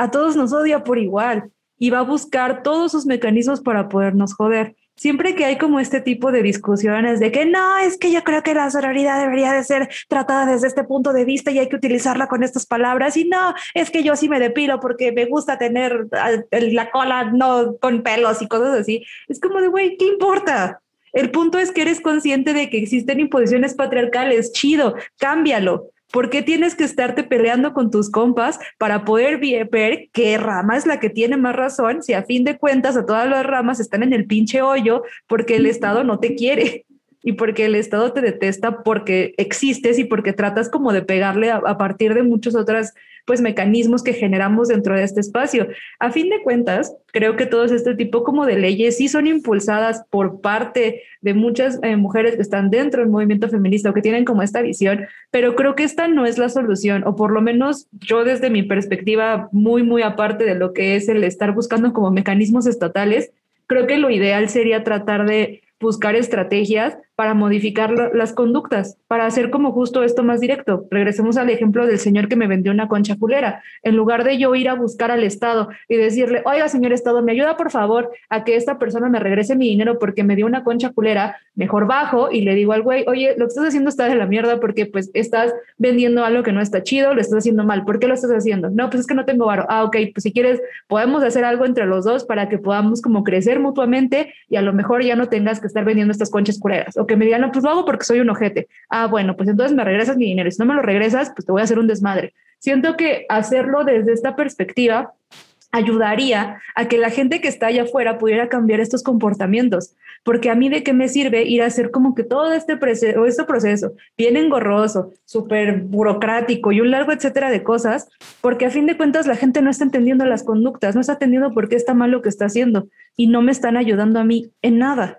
a todos nos odia por igual y va a buscar todos sus mecanismos para podernos joder. Siempre que hay como este tipo de discusiones de que no, es que yo creo que la sororidad debería de ser tratada desde este punto de vista y hay que utilizarla con estas palabras y no, es que yo sí me depilo porque me gusta tener la cola no con pelos y cosas así. Es como de, güey, ¿qué importa? El punto es que eres consciente de que existen imposiciones patriarcales, chido, cámbialo ¿Por qué tienes que estarte peleando con tus compas para poder ver qué rama es la que tiene más razón si a fin de cuentas a todas las ramas están en el pinche hoyo porque el Estado no te quiere? y porque el Estado te detesta porque existes y porque tratas como de pegarle a, partir de muchos otros pues mecanismos que generamos dentro de este espacio. A fin de cuentas, creo que todos este tipo como de leyes sí son impulsadas por parte de muchas eh, mujeres que están dentro del movimiento feminista o que tienen como esta visión, pero creo que esta no es la solución, o por lo menos yo desde mi perspectiva muy, muy aparte de lo que es el estar buscando como mecanismos estatales, creo que lo ideal sería tratar de buscar estrategias para modificar las conductas, para hacer como justo esto más directo. Regresemos al ejemplo del señor que me vendió una concha culera. En lugar de yo ir a buscar al Estado y decirle, oiga, señor Estado, me ayuda por favor a que esta persona me regrese mi dinero porque me dio una concha culera, mejor bajo y le digo al güey, oye, lo que estás haciendo está de la mierda porque pues estás vendiendo algo que no está chido, lo estás haciendo mal. ¿Por qué lo estás haciendo? No, pues es que no tengo varo. Ah, ok, pues si quieres, podemos hacer algo entre los dos para que podamos como crecer mutuamente y a lo mejor ya no tengas que estar vendiendo estas conchas culeras. O que me digan, no, pues lo hago porque soy un ojete. Ah, bueno, pues entonces me regresas mi dinero. Si no me lo regresas, pues te voy a hacer un desmadre. Siento que hacerlo desde esta perspectiva ayudaría a que la gente que está allá afuera pudiera cambiar estos comportamientos, porque a mí de qué me sirve ir a hacer como que todo este, proceso, este proceso bien engorroso, súper burocrático y un largo etcétera de cosas, porque a fin de cuentas la gente no está entendiendo las conductas, no está entendiendo por qué está mal lo que está haciendo y no me están ayudando a mí en nada.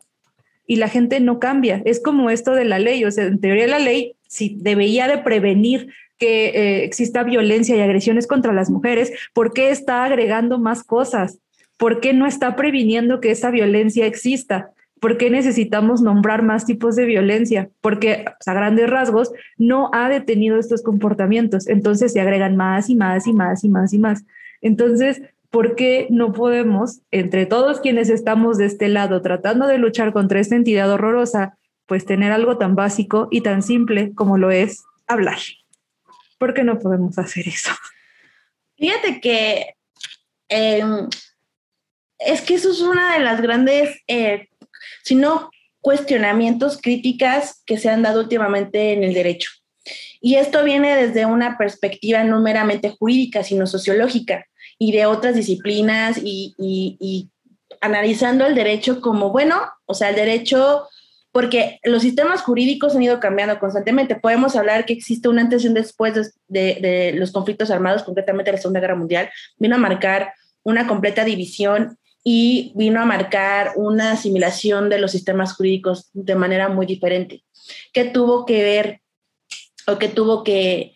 Y la gente no cambia. Es como esto de la ley, o sea, en teoría la ley si debería de prevenir que eh, exista violencia y agresiones contra las mujeres, ¿por qué está agregando más cosas? ¿Por qué no está previniendo que esa violencia exista? ¿Por qué necesitamos nombrar más tipos de violencia? Porque a grandes rasgos no ha detenido estos comportamientos. Entonces se agregan más y más y más y más y más. Entonces, ¿por qué no podemos, entre todos quienes estamos de este lado tratando de luchar contra esta entidad horrorosa, pues tener algo tan básico y tan simple como lo es hablar? ¿Por qué no podemos hacer eso? Fíjate que em, es que eso es una de las grandes eh, sino cuestionamientos, críticas que se han dado últimamente en el derecho. Y esto viene desde una perspectiva no meramente jurídica, sino sociológica y de otras disciplinas y, analizando el derecho como, bueno, o sea, el derecho, porque los sistemas jurídicos han ido cambiando constantemente. Podemos hablar que existe una antes y un después de, los conflictos armados, concretamente la Segunda Guerra Mundial, vino a marcar una completa división y vino a marcar una asimilación de los sistemas jurídicos de manera muy diferente. ¿Qué tuvo que ver o qué tuvo que,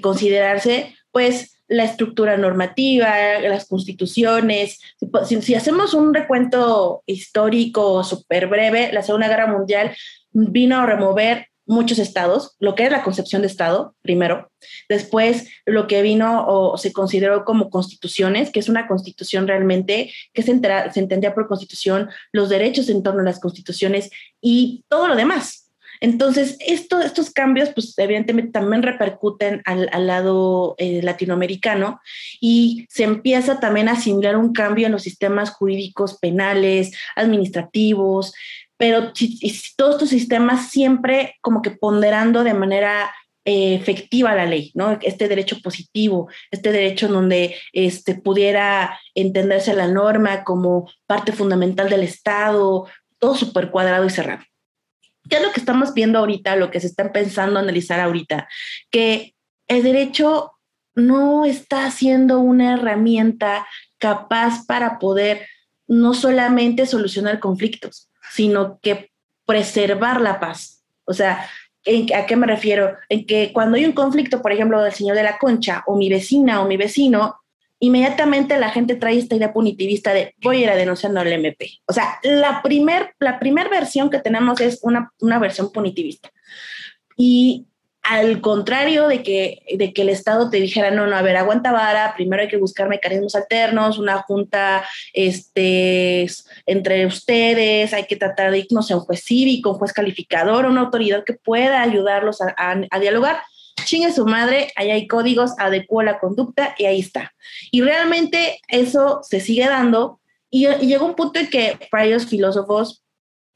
considerarse? Pues la estructura normativa, las constituciones. Si, hacemos un recuento histórico súper breve, la Segunda Guerra Mundial vino a remover muchos estados, lo que es la concepción de estado, primero. Después, lo que vino o se consideró como constituciones, que es una constitución realmente, que se, se entendía por constitución, los derechos en torno a las constituciones y todo lo demás. Entonces, esto, estos cambios, pues evidentemente también repercuten al, al lado eh, latinoamericano y se empieza también a asimilar un cambio en los sistemas jurídicos penales, administrativos, pero todos estos sistemas siempre como que ponderando de manera eh, efectiva la ley, ¿no? Este derecho positivo, este derecho en donde este, pudiera entenderse la norma como parte fundamental del Estado, todo súper cuadrado y cerrado. ¿Qué es lo que estamos viendo ahorita, lo que se está pensando analizar ahorita? Que el derecho no está siendo una herramienta capaz para poder no solamente solucionar conflictos, sino que preservar la paz. O sea, ¿a qué me refiero? En que cuando hay un conflicto, por ejemplo, del señor de la concha o mi vecina o mi vecino, inmediatamente la gente trae esta idea punitivista de voy a ir a denunciando al MP. O sea, la primer, la primer versión que tenemos es una, una versión punitivista. Y al contrario de que, de que el Estado te dijera, no, no, a ver, aguanta vara, primero hay que buscar mecanismos alternos, una junta este, entre ustedes, hay que tratar de irnos a un juez cívico, un juez calificador, una autoridad que pueda ayudarlos a, a, dialogar. Chingue su madre, ahí hay códigos, adecuó la conducta y ahí está. Y realmente eso se sigue dando y, llegó un punto en que varios filósofos,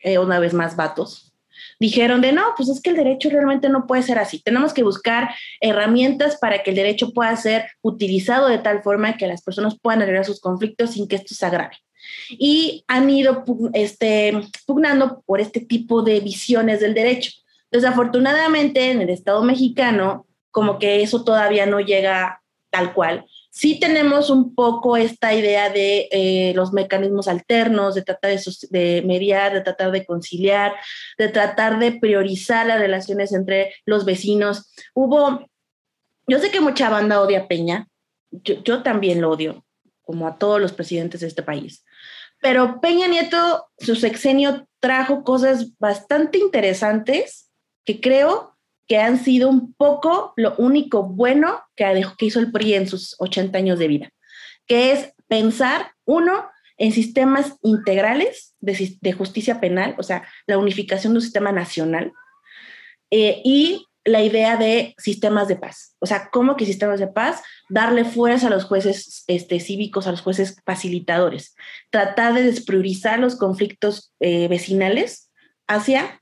eh, una vez más vatos, dijeron de no, pues es que el derecho realmente no puede ser así. Tenemos que buscar herramientas para que el derecho pueda ser utilizado de tal forma que las personas puedan arreglar sus conflictos sin que esto se agrave. Y han ido este, pugnando por este tipo de visiones del derecho. Desafortunadamente, en el Estado mexicano, como que eso todavía no llega tal cual sí tenemos un poco esta idea de eh, los mecanismos alternos, de tratar de, mediar, de tratar de conciliar, de tratar de priorizar las relaciones entre los vecinos. Hubo, yo sé que mucha banda odia a Peña, yo también lo odio, como a todos los presidentes de este país. Pero Peña Nieto, su sexenio trajo cosas bastante interesantes que creo que han sido un poco lo único bueno que, que hizo el PRI en sus 80 años de vida, que es pensar, uno, en sistemas integrales de, justicia penal, o sea, la unificación de un sistema nacional, eh, y la idea de sistemas de paz. O sea, ¿cómo que sistemas de paz? Darle fuerza a los jueces este, cívicos, a los jueces facilitadores. Tratar de despriorizar los conflictos eh, vecinales hacia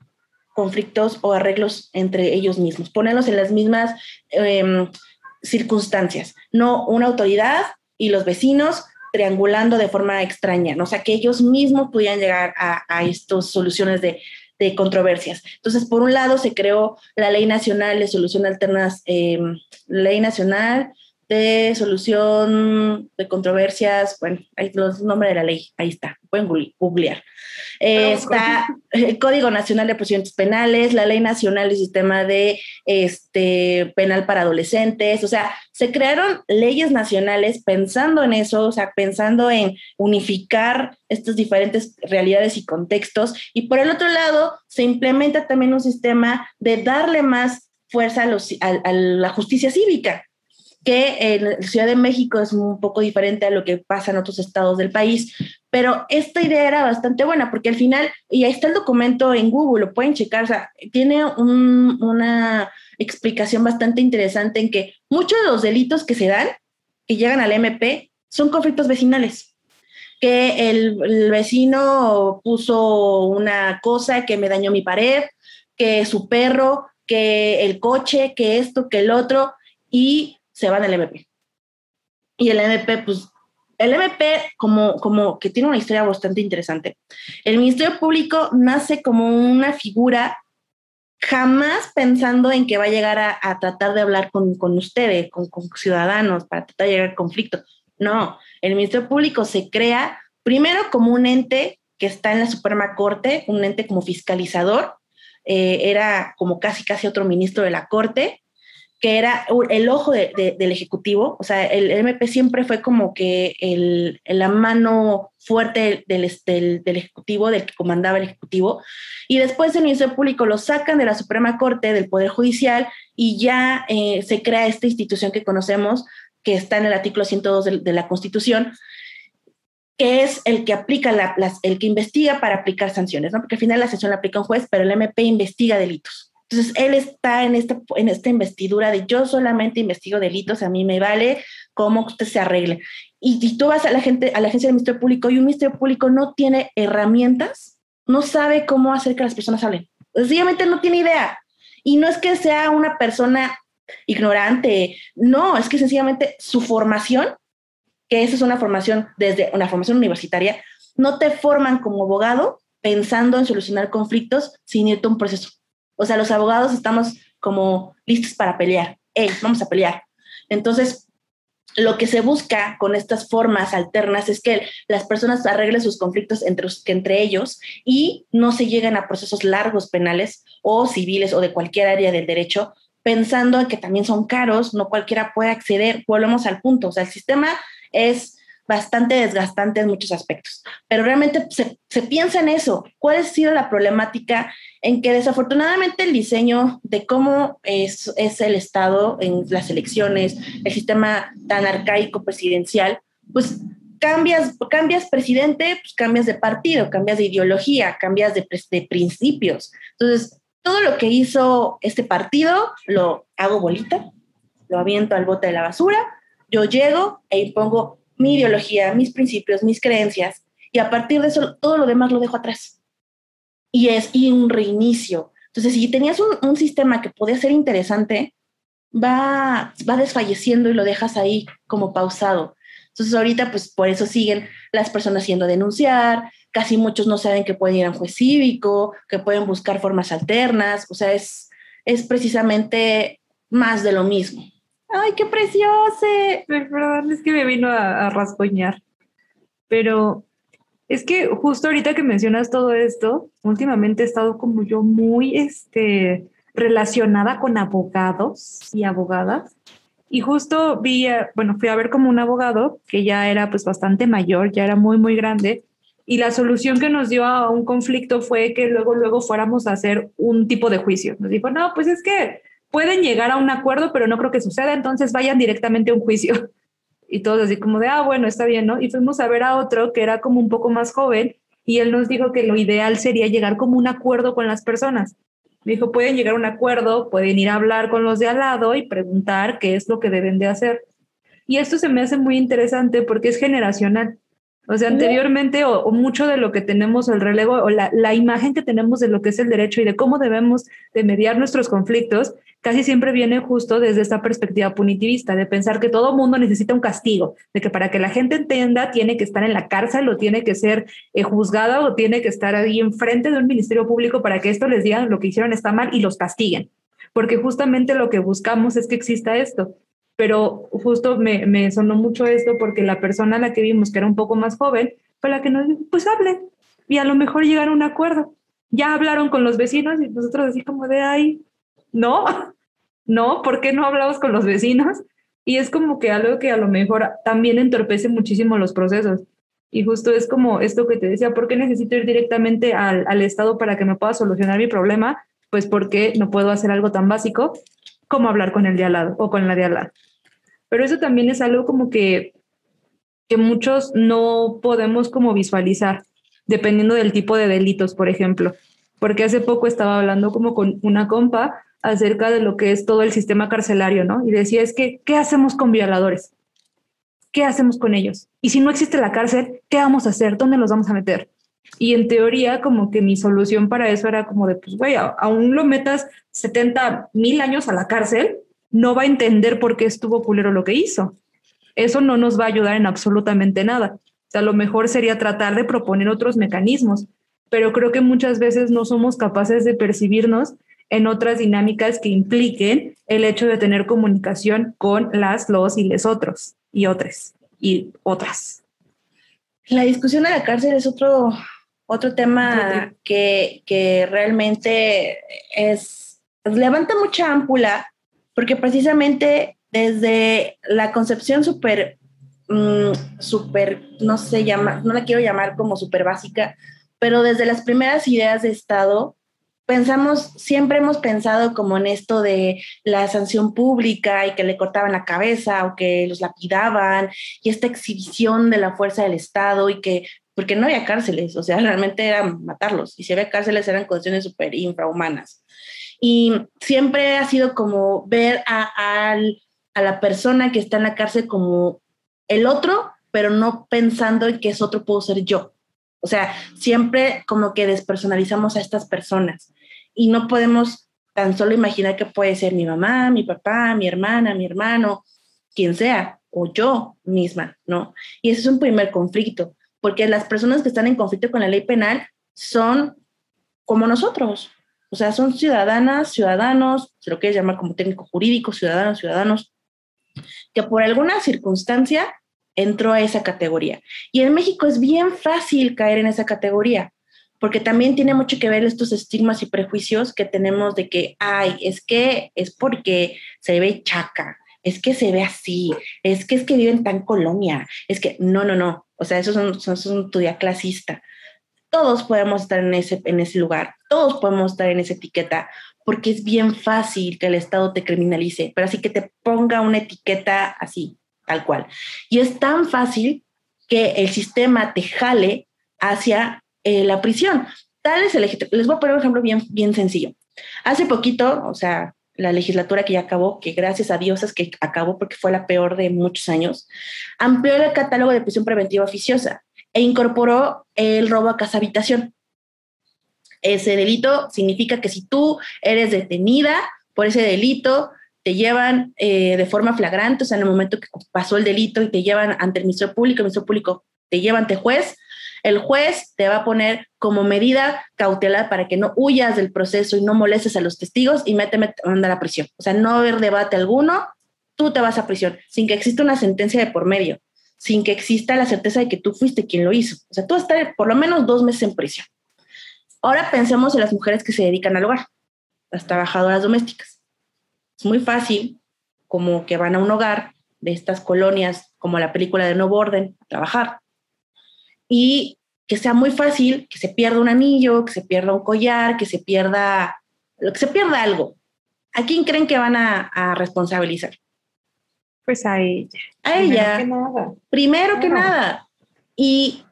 conflictos o arreglos entre ellos mismos, ponerlos en las mismas em, circunstancias, no una autoridad y los vecinos triangulando de forma extraña, ¿no? o sea, que ellos mismos pudieran llegar a, estas soluciones de, controversias. Entonces, por un lado, se creó la Ley Nacional de Solución Alternas, em, Ley Nacional de solución de controversias, bueno, ahí los nombre de la ley, ahí está, pueden googlear. Eh, está el Código Nacional de Procedimientos Penales, la Ley Nacional del Sistema de este, Penal para Adolescentes, o sea, se crearon leyes nacionales pensando en eso, o sea, pensando en unificar estas diferentes realidades y contextos, y por el otro lado, se implementa también un sistema de darle más fuerza a la justicia cívica que en la Ciudad de México es un poco diferente a lo que pasa en otros estados del país, pero esta idea era bastante buena porque al final, y ahí está el documento en Google, lo pueden checar, o sea, tiene una explicación bastante interesante en que muchos de los delitos que se dan, que llegan al MP, son conflictos vecinales que el, el, vecino puso una cosa que me dañó mi pared, que su perro, que el coche, que esto, que el otro, y se van al MP. Y el MP, pues, el MP como, como que tiene una historia bastante interesante. El Ministerio Público nace como una figura jamás pensando en que va a llegar a, tratar de hablar con, con ustedes, con, con, ciudadanos, para tratar de llegar al conflicto. No, el Ministerio Público se crea primero como un ente que está en la Suprema Corte, un ente como fiscalizador, eh, era como casi casi otro ministro de la Corte, que era el ojo del Ejecutivo, o sea, el, MP siempre fue como que la mano fuerte del, del, Ejecutivo, del que comandaba el Ejecutivo, y después el Ministerio Público lo sacan de la Suprema Corte, del Poder Judicial, y ya eh, se crea esta institución que conocemos, que está en el artículo 102 de, la Constitución, que es el que aplica, las, el que investiga para aplicar sanciones, ¿no? Porque al final la sanción la aplica un juez, pero el MP investiga delitos. Entonces, él está en esta, en esta investidura de yo solamente investigo delitos, a mí me vale cómo usted se arregle. Y, tú vas a la, gente, a la agencia del Ministerio Público y un Ministerio Público no tiene herramientas, no sabe cómo hacer que las personas hablen. Sencillamente no tiene idea. Y no es que sea una persona ignorante, no, es que sencillamente su formación, que esa es una formación desde una formación universitaria, no te forman como abogado pensando en solucionar conflictos sin irte a un proceso o sea, los abogados estamos como listos para pelear. Hey, vamos a pelear. Entonces, lo que se busca con estas formas alternas es que las personas arreglen sus conflictos entre, entre ellos y no se lleguen a procesos largos penales o civiles o de cualquier área del derecho, pensando en que también son caros, no cualquiera puede acceder. Volvemos al punto, o sea, el sistema es bastante desgastante en muchos aspectos. Pero realmente se, se, piensa en eso. ¿Cuál ha sido la problemática en que desafortunadamente el diseño de cómo es, es el Estado en las elecciones, el sistema tan arcaico presidencial, pues cambias, cambias presidente, pues cambias de partido, cambias de ideología, cambias de, de principios. Entonces, todo lo que hizo este partido lo hago bolita, lo aviento al bote de la basura, yo llego e impongo mi ideología, mis principios, mis creencias, y a partir de eso todo lo demás lo dejo atrás. Y es y un reinicio. Entonces, si tenías un, sistema que podía ser interesante, va, va desfalleciendo y lo dejas ahí como pausado. Entonces, ahorita, pues por eso siguen las personas yendo a denunciar, casi muchos no saben que pueden ir a un juez cívico, que pueden buscar formas alternas, o sea, es, es precisamente más de lo mismo. ¡Ay, qué precioso! Perdón, es que me vino a, a. Pero es que justo ahorita que mencionas todo esto, últimamente he estado como yo muy este, relacionada con abogados y abogadas. Y justo vi, bueno, fui a ver como un abogado que ya era pues bastante mayor, ya era muy, muy grande. Y la solución que nos dio a un conflicto fue que luego, luego fuéramos a hacer un tipo de juicio. Nos dijo, no, pues es que pueden llegar a un acuerdo, pero no creo que suceda, entonces vayan directamente a un juicio. [LAUGHS] Y todos así como de, ah, bueno, está bien, ¿no? Y fuimos a ver a otro que era como un poco más joven y él nos dijo que lo ideal sería llegar como un acuerdo con las personas. Me dijo, pueden llegar a un acuerdo, pueden ir a hablar con los de al lado y preguntar qué es lo que deben de hacer. Y esto se me hace muy interesante porque es generacional. O sea, anteriormente o, mucho de lo que tenemos el relevo o la, la, imagen que tenemos de lo que es el derecho y de cómo debemos de mediar nuestros conflictos casi siempre viene justo desde esta perspectiva punitivista, de pensar que todo mundo necesita un castigo, de que para que la gente entienda tiene que estar en la cárcel o tiene que ser eh, juzgado o tiene que estar ahí enfrente de un ministerio público para que esto les digan lo que hicieron está mal y los castiguen. Porque justamente lo que buscamos es que exista esto. Pero justo me, me sonó mucho esto porque la persona a la que vimos, que era un poco más joven, fue la que nos dijo, pues hable y a lo mejor llegar a un acuerdo. Ya hablaron con los vecinos y nosotros así como de, ay, no, [LAUGHS] no, ¿por qué no hablamos con los vecinos? Y es como que algo que a lo mejor también entorpece muchísimo los procesos. Y justo es como esto que te decía, ¿por qué necesito ir directamente al, al Estado para que me pueda solucionar mi problema? Pues porque no puedo hacer algo tan básico como hablar con el de al lado o con la de al lado. Pero eso también es algo como que, que muchos no podemos como visualizar, dependiendo del tipo de delitos, por ejemplo. Porque hace poco estaba hablando como con una compa acerca de lo que es todo el sistema carcelario, ¿no? Y decía, es que, ¿qué hacemos con violadores? ¿Qué hacemos con ellos? Y si no existe la cárcel, ¿qué vamos a hacer? ¿Dónde los vamos a meter? Y en teoría, como que mi solución para eso era como de, pues, güey, aún lo metas 70 mil años a la cárcel, no va a entender por qué estuvo culero lo que hizo. Eso no nos va a ayudar en absolutamente nada. O sea, lo mejor sería tratar de proponer otros mecanismos, pero creo que muchas veces no somos capaces de percibirnos en otras dinámicas que impliquen el hecho de tener comunicación con las, los y les otros y otras y otras. La discusión de la cárcel es otro, otro tema que, que, realmente es, levanta mucha ámpula porque precisamente desde la concepción súper, mm, súper, no sé, llama, no la quiero llamar como súper básica, pero desde las primeras ideas de Estado, pensamos, siempre hemos pensado como en esto de la sanción pública y que le cortaban la cabeza o que los lapidaban y esta exhibición de la fuerza del Estado y que, porque no había cárceles, o sea, [LAUGHS] realmente era matarlos y si había cárceles eran condiciones súper infrahumanas. Y siempre ha sido como ver a, la persona que está en la cárcel como el otro, pero no pensando en que es otro puedo ser yo. O sea, siempre como que despersonalizamos a estas personas y no podemos tan solo imaginar que puede ser mi mamá, mi papá, mi hermana, mi hermano, quien sea, o yo misma, ¿no? Y ese es un primer conflicto, porque las personas que están en conflicto con la ley penal son como nosotros, o sea, son ciudadanas, ciudadanos, se lo quieres llamar como técnico jurídico, ciudadanos, ciudadanos, que por alguna circunstancia entró a esa categoría. Y en México es bien fácil caer en esa categoría porque también tiene mucho que ver estos estigmas y prejuicios que tenemos de que, ay, es que es porque se ve chaca, es que se ve así, es que es que vive en tan colonia, es que no, no, no, o sea, eso es un, es un clasista. Todos podemos estar en ese, en ese lugar, todos podemos estar en esa etiqueta, porque es bien fácil que el Estado te criminalice, pero así que te ponga una etiqueta así, tal cual. Y es tan fácil que el sistema te jale hacia eh, la prisión. Tal es el Les voy a poner un ejemplo bien, bien sencillo. Hace poquito, o sea, la legislatura que ya acabó, que gracias a Dios es que acabó porque fue la peor de muchos años, amplió el catálogo de prisión preventiva oficiosa e incorporó el robo a casa habitación. Ese delito significa que si tú eres detenida por ese delito, te llevan eh, de forma flagrante, o sea, en el momento que pasó el delito y te llevan ante el Ministerio Público, el Ministerio Público te lleva ante juez, el juez te va a poner como medida cautelar para que no huyas del proceso y no molestes a los testigos y méteme mandar a prisión. O sea, no haber debate alguno, tú te vas a prisión, sin que exista una sentencia de por medio, sin que exista la certeza de que tú fuiste quien lo hizo. O sea, tú vas a estar por lo menos dos meses en prisión. Ahora pensemos en las mujeres que se dedican al hogar, las trabajadoras domésticas. Es muy fácil, como que van a un hogar de estas colonias, como la película de Nuevo Orden, a trabajar y que sea muy fácil que se pierda un anillo, que se pierda un collar, que se pierda, que se pierda algo. ¿A quién creen que van a, responsabilizar? Pues a ella. A ella. Primero que nada. Primero que nada. Y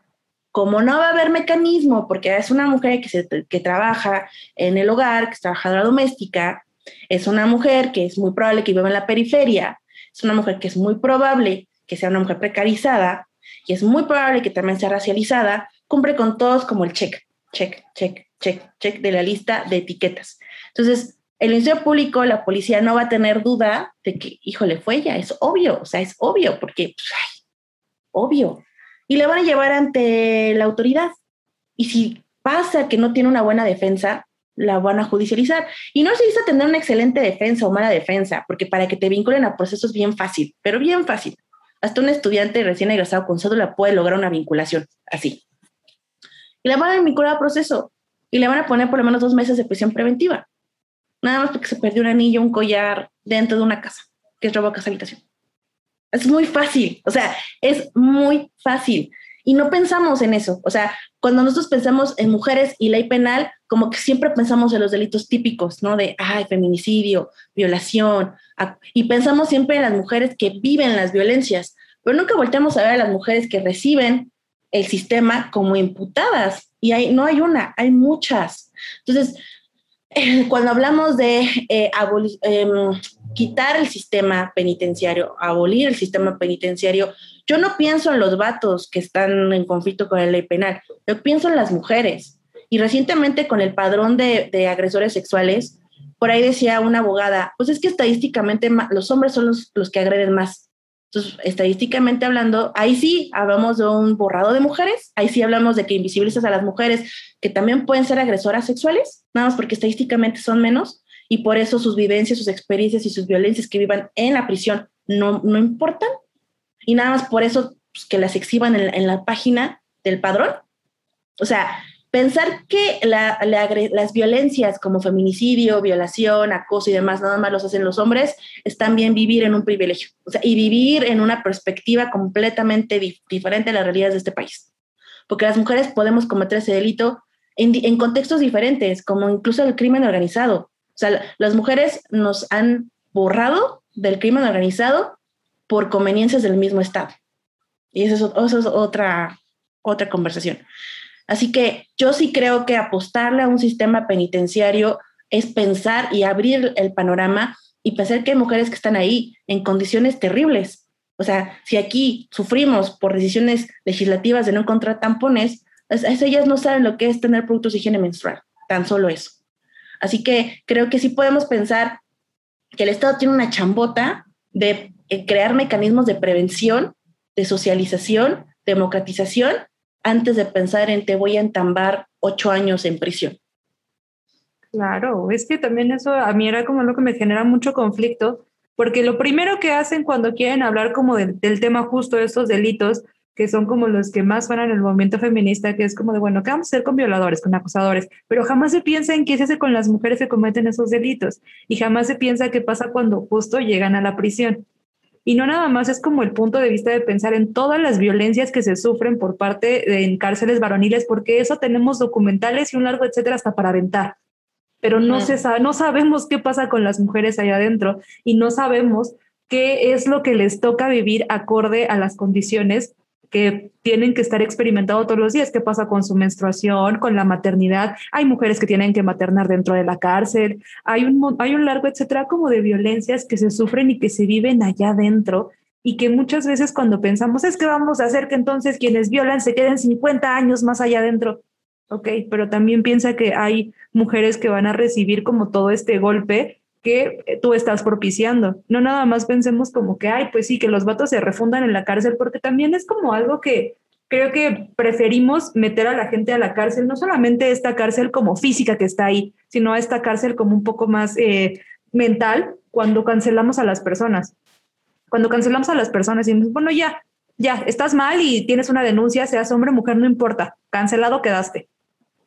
como no va a haber mecanismo, porque es una mujer que, se, que trabaja en el hogar, que es trabajadora doméstica, es una mujer que es muy probable que viva en la periferia, es una mujer que es muy probable que sea una mujer precarizada, y es muy probable que también sea racializada, cumple con todos como el check, check, check, check, check de la lista de etiquetas. Entonces, el Ministerio Público, la policía no va a tener duda de que, híjole, fue ella, es obvio, o sea, es obvio, porque, pues, obvio. Y le van a llevar ante la autoridad. Y si pasa que no tiene una buena defensa, la van a judicializar. Y no se dice tener una excelente defensa o mala defensa, porque para que te vinculen a procesos es bien fácil, pero bien fácil. Hasta un estudiante recién egresado con cédula puede lograr una vinculación, así. Y la van a vincular a proceso y le van a poner por lo menos dos meses de prisión preventiva. Nada más porque se perdió un anillo, un collar dentro de una casa, que es robo a casa habitación. Es muy fácil, o sea, es muy fácil. Y no pensamos en eso. O sea, cuando nosotros pensamos en mujeres y ley penal, como que siempre pensamos en los delitos típicos, ¿no? De, ay, feminicidio, violación. Y pensamos siempre en las mujeres que viven las violencias, pero nunca volteamos a ver a las mujeres que reciben el sistema como imputadas. Y hay, no hay una, hay muchas. Entonces, [LAUGHS] cuando hablamos de eh, em, quitar el sistema penitenciario, abolir el sistema penitenciario, yo no pienso en los vatos que están en conflicto con la ley penal, yo pienso en las mujeres. Y recientemente con el padrón de, agresores sexuales, por ahí decía una abogada, pues es que estadísticamente los hombres son los, los que agreden más. Entonces, estadísticamente hablando, ahí sí hablamos de un borrado de mujeres, ahí sí hablamos de que invisibilizas a las mujeres que también pueden ser agresoras sexuales, nada más porque estadísticamente son menos y por eso sus vivencias, sus experiencias y sus violencias que vivan en la prisión no, no importan y nada más por eso pues, que las exhiban en, la página del padrón. O sea, pensar que las violencias como feminicidio, violación, acoso y demás, nada más los hacen los hombres, es también vivir en un privilegio. O sea, y vivir en una perspectiva completamente diferente a las realidades de este país. Porque las mujeres podemos cometer ese delito en, en contextos diferentes, como incluso el crimen organizado. O sea, las mujeres nos han borrado del crimen organizado por conveniencias del mismo Estado. Y eso es, otra, otra conversación. Así que yo sí creo que apostarle a un sistema penitenciario es pensar y abrir el panorama y pensar que hay mujeres que están ahí en condiciones terribles. O sea, si aquí sufrimos por decisiones legislativas de no encontrar tampones, ellas no saben lo que es tener productos de higiene menstrual, tan solo eso. Así que creo que sí podemos pensar que el Estado tiene una chambota de eh, crear mecanismos de prevención, de socialización, democratización, antes de pensar en te voy a entambar ocho años en prisión. Claro, es que también eso a mí era como lo que me genera mucho conflicto, porque lo primero que hacen cuando quieren hablar como del, tema justo de estos delitos, que son como los que más van en el movimiento feminista, que es como de, bueno, ¿qué vamos a hacer con violadores, con acusadores? Pero jamás se piensa en qué se hace con las mujeres que cometen esos delitos y jamás se piensa qué pasa cuando justo llegan a la prisión. Y no nada más es como el punto de vista de pensar en todas las violencias que se sufren por parte de en cárceles varoniles, porque eso tenemos documentales y un largo etcétera hasta para aventar. Pero no, se sabe, no sabemos qué pasa con las mujeres allá adentro y no sabemos qué es lo que les toca vivir acorde a las condiciones que tienen que estar experimentando todos los días. ¿Qué pasa con su menstruación, con la maternidad? Hay mujeres que tienen que maternar dentro de la cárcel. Hay un, hay un largo etcétera como de violencias que se sufren y que se viven allá adentro y que muchas veces cuando pensamos es que vamos a hacer que entonces quienes violan se queden 50 años más allá adentro. Ok, pero también piensa que hay mujeres que van a recibir como todo este golpe que tú estás propiciando. No nada más pensemos como que, ay, pues sí, que los vatos se refundan en la cárcel, porque también es como algo que creo que preferimos meter a la gente a la cárcel, no solamente esta cárcel como física que está ahí, sino a esta cárcel como un poco más eh, mental cuando cancelamos a las personas. Cuando cancelamos a las personas y bueno, ya, ya, estás mal y tienes una denuncia, seas hombre o mujer, no importa, cancelado quedaste.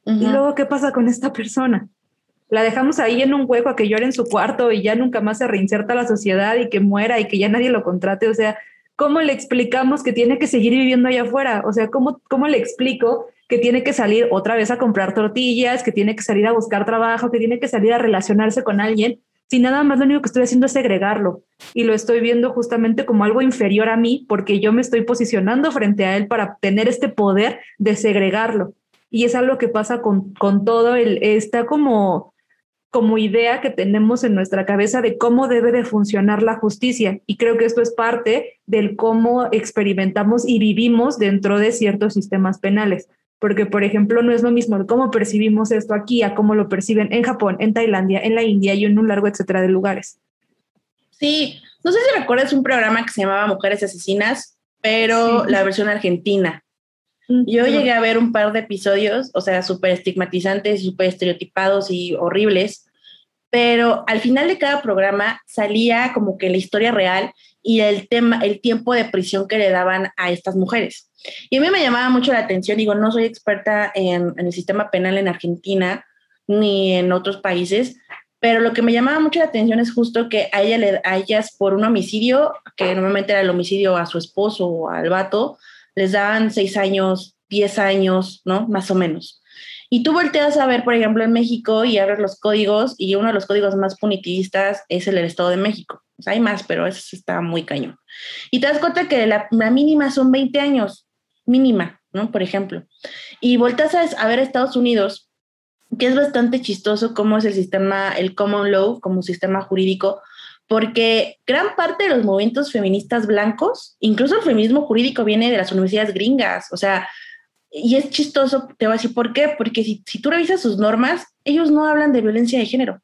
Y luego, ¿qué pasa con esta persona? La dejamos ahí en un hueco a que llore en su cuarto y ya nunca más se reinserta a la sociedad y que muera y que ya nadie lo contrate. O sea, ¿cómo le explicamos que tiene que seguir viviendo allá afuera? O sea, ¿cómo, cómo le explico que tiene que salir otra vez a comprar tortillas, que tiene que salir a buscar trabajo, que tiene que salir a relacionarse con alguien? Si nada más lo único que estoy haciendo es segregarlo y lo estoy viendo justamente como algo inferior a mí porque yo me estoy posicionando frente a él para tener este poder de segregarlo. Y es algo que pasa con, con todo el, está como como idea que tenemos en nuestra cabeza de cómo debe de funcionar la justicia. Y creo que esto es parte del cómo experimentamos y vivimos dentro de ciertos sistemas penales. Porque, por ejemplo, no es lo mismo cómo percibimos esto aquí a cómo lo perciben en Japón, en Tailandia, en la India y en un largo etcétera de lugares. Sí, no sé si recuerdas un programa que se llamaba Mujeres Asesinas, pero la versión argentina. Yo llegué a ver un par de episodios, o sea, súper estigmatizantes, súper estereotipados y horribles, pero al final de cada programa salía como que la historia real y el tema, el tiempo de prisión que le daban a estas mujeres. Y a mí me llamaba mucho la atención, digo, no soy experta en, el sistema penal en Argentina ni en otros países, pero lo que me llamaba mucho la atención es justo que a, ella a ellas por un homicidio, que normalmente era el homicidio a su esposo o al vato, les daban seis años, diez años, ¿no? Más o menos. Y tú volteas a ver, por ejemplo, en México y abres los códigos y uno de los códigos más punitivistas es el del Estado de México. hay más, pero eso está muy cañón. Y te das cuenta que la, mínima son 20 años, mínima, ¿no? Por ejemplo. Y volteas a, a ver Estados Unidos, que es bastante chistoso cómo es el sistema, el common law como sistema jurídico, porque gran parte de los movimientos feministas blancos, incluso el feminismo jurídico viene de las universidades gringas, o sea, y es chistoso, te voy a decir por qué, porque si, si tú revisas sus normas, ellos no hablan de violencia de género.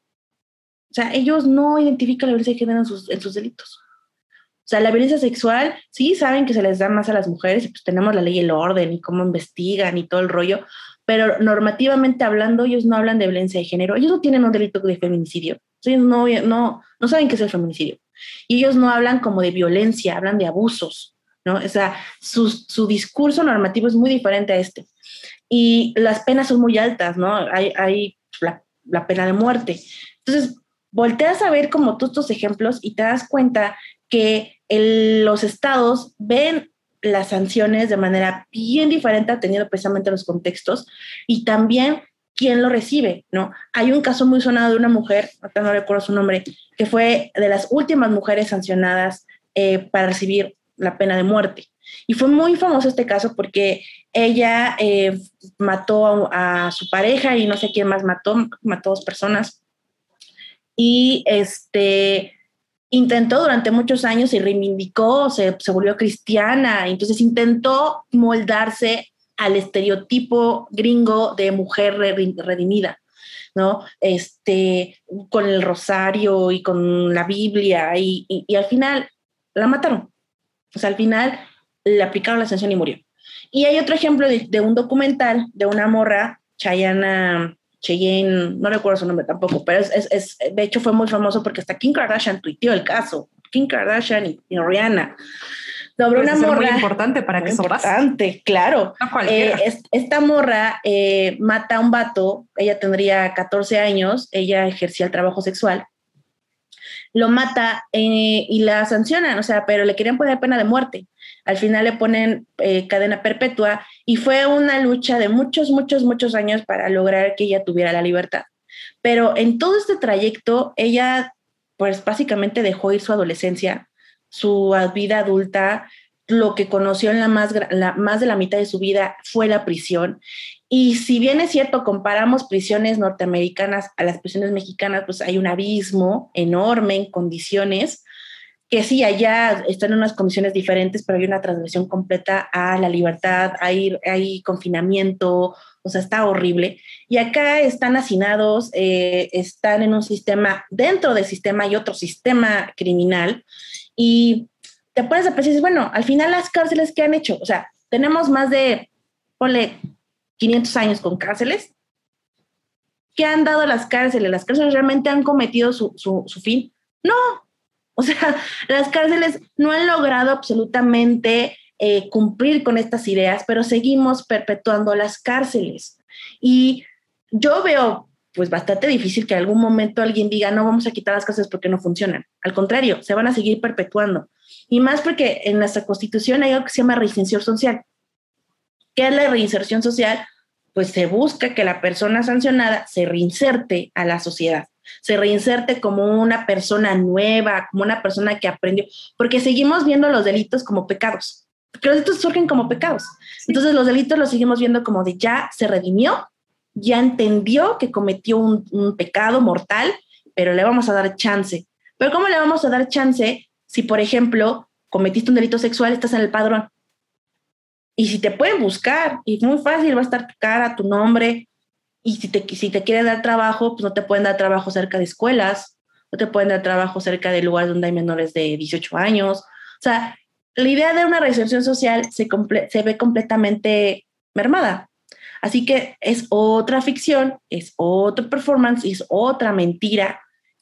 O sea, ellos no identifican la violencia de género en sus, en sus delitos. O sea, la violencia sexual, sí saben que se les da más a las mujeres y pues tenemos la ley y el orden y cómo investigan y todo el rollo, pero normativamente hablando, ellos no hablan de violencia de género, ellos no tienen un delito de feminicidio, ellos no, no, no saben qué es el feminicidio. Y ellos no hablan como de violencia, hablan de abusos. ¿no? O sea, su, su, discurso normativo es muy diferente a este. Y las penas son muy altas, ¿no? Hay, hay la, pena de muerte. Entonces, volteas a ver como todos estos ejemplos y te das cuenta que los estados ven las sanciones de manera bien diferente atendiendo precisamente los contextos y también quién lo recibe, ¿no? Hay un caso muy sonado de una mujer, no recuerdo su nombre, que fue de las últimas mujeres sancionadas eh, para recibir la pena de muerte. Y fue muy famoso este caso porque ella eh, mató a, su pareja y no sé quién más mató, mató a dos personas. Y este intentó durante muchos años y reivindicó, se, se volvió cristiana, entonces intentó moldarse al estereotipo gringo de mujer redimida. ¿no? Este, con el rosario y con la Biblia, y, al final la mataron. O sea, al final le aplicaron la sanción y murió. Y hay otro ejemplo de, un documental de una morra, Chayana Cheyenne, no recuerdo su nombre tampoco, pero es, de hecho fue muy famoso porque hasta Kim Kardashian tuiteó el caso. Kim Kardashian y, Rihanna. Sobre una morra. Muy importante para que eso Importante, claro. Eh, esta morra eh, mata a un vato, ella tendría 14 años, ella ejercía el trabajo sexual lo mata eh, y la sancionan, o sea, pero le querían poner pena de muerte. Al final le ponen eh, cadena perpetua y fue una lucha de muchos, muchos, muchos años para lograr que ella tuviera la libertad. Pero en todo este trayecto, ella, pues básicamente dejó ir su adolescencia, su vida adulta, lo que conoció en la más, la, más de la mitad de su vida fue la prisión y si bien es cierto, comparamos prisiones norteamericanas a las prisiones mexicanas, pues hay un abismo enorme en condiciones que sí, allá están en unas condiciones diferentes, pero hay una transgresión completa a la libertad, hay, hay confinamiento, o sea, está horrible. Y acá están hacinados, eh, están en un sistema, dentro del sistema y otro sistema criminal, y te pones a pensar, bueno, al final las cárceles que han hecho, o sea, tenemos más de, ponle 500 años con cárceles. ¿Qué han dado las cárceles? ¿Las cárceles realmente han cometido su, su, fin? No. O sea, [LAUGHS] las cárceles no han logrado absolutamente eh, cumplir con estas ideas, pero seguimos perpetuando las cárceles. Y yo veo pues bastante difícil que en algún momento alguien diga, no, vamos a quitar las cárceles porque no funcionan. Al contrario, se van a seguir perpetuando. Y más porque en nuestra constitución hay algo que se llama reinserción social. ¿Qué es la reinserción social? Pues se busca que la persona sancionada se reinserte a la sociedad, se reinserte como una persona nueva, como una persona que aprendió, porque seguimos viendo los delitos como pecados, porque los delitos surgen como pecados. Entonces los delitos los seguimos viendo como de ya se redimió, ya entendió que cometió un, pecado mortal, pero le vamos a dar chance. Pero ¿cómo le vamos a dar chance si, por ejemplo, cometiste un delito sexual, estás en el padrón? Y si te pueden buscar, y es muy fácil, va a estar tu cara, tu nombre, y si te, si te quieren dar trabajo, pues no te pueden dar trabajo cerca de escuelas, no te pueden dar trabajo cerca de lugares donde hay menores de 18 años. O sea, la idea de una reinserción social se ve completamente mermada. Así que es otra ficción, es otro performance, es otra mentira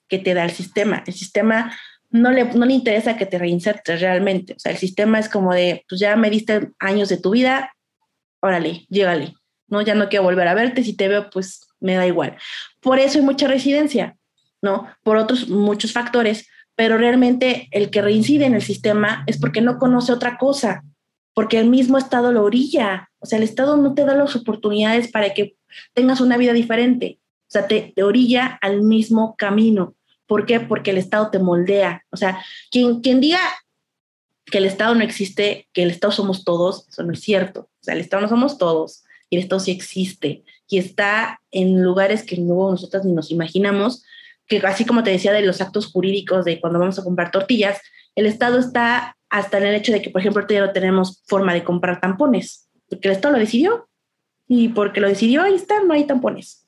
que te da el sistema. El sistema no le, no le interesa que te reinsertes realmente. O sea, el sistema es como de, pues ya me diste años de tu vida, órale, llégale. ¿no? Ya no quiero volver a verte, si te veo, pues me da igual. Por eso hay mucha residencia, ¿no? Por otros muchos factores, pero realmente el que reincide en el sistema es porque no conoce otra cosa, porque el mismo Estado lo orilla. O sea, el Estado no te da las oportunidades para que tengas una vida diferente. O sea, te, orilla al mismo camino. ¿Por qué? Porque el Estado te moldea. O sea, quien, quien diga que el Estado no existe, que el Estado somos todos, eso no es cierto. O sea, el Estado no somos todos y el Estado sí existe y está en lugares que luego nosotras ni nos imaginamos, que así como te decía de los actos jurídicos de cuando vamos a comprar tortillas, el Estado está hasta en el hecho de que, por ejemplo, ya no tenemos forma de comprar tampones, porque el Estado lo decidió y porque lo decidió, ahí está, no hay tampones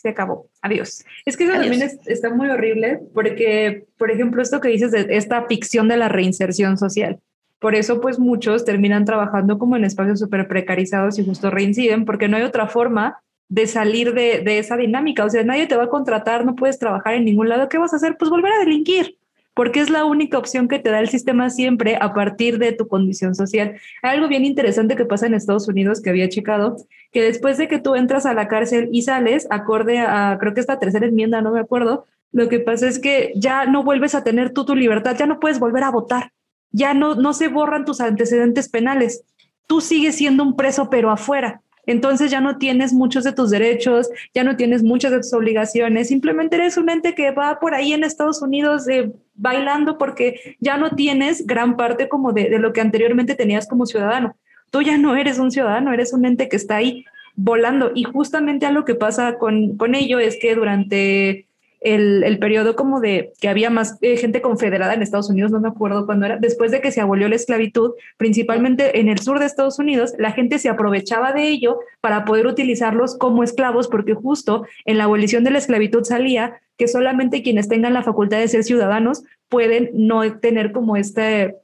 se acabó, adiós. Es que eso también está muy horrible porque, por ejemplo, esto que dices de esta ficción de la reinserción social. Por eso, pues muchos terminan trabajando como en espacios súper precarizados y justo reinciden porque no hay otra forma de salir de, de, esa dinámica. O sea, nadie te va a contratar, no puedes trabajar en ningún lado. ¿Qué vas a hacer? Pues volver a delinquir porque es la única opción que te da el sistema siempre a partir de tu condición social. Hay algo bien interesante que pasa en Estados Unidos que había checado, que después de que tú entras a la cárcel y sales, acorde a, creo que esta tercera enmienda, no me acuerdo, lo que pasa es que ya no vuelves a tener tú tu libertad, ya no puedes volver a votar, ya no, no se borran tus antecedentes penales, tú sigues siendo un preso pero afuera entonces ya no tienes muchos de tus derechos, ya no tienes muchas de tus obligaciones, simplemente eres un ente que va por ahí en Estados Unidos eh, bailando porque ya no tienes gran parte como de, lo que anteriormente tenías como ciudadano. Tú ya no eres un ciudadano, eres un ente que está ahí volando. Y justamente algo que pasa con, con ello es que durante el, periodo como de que había más eh, gente confederada en Estados Unidos, no me acuerdo cuándo era, después de que se abolió la esclavitud, principalmente en el sur de Estados Unidos, la gente se aprovechaba de ello para poder utilizarlos como esclavos, porque justo en la abolición de la esclavitud salía que solamente quienes tengan la facultad de ser ciudadanos pueden no tener como este,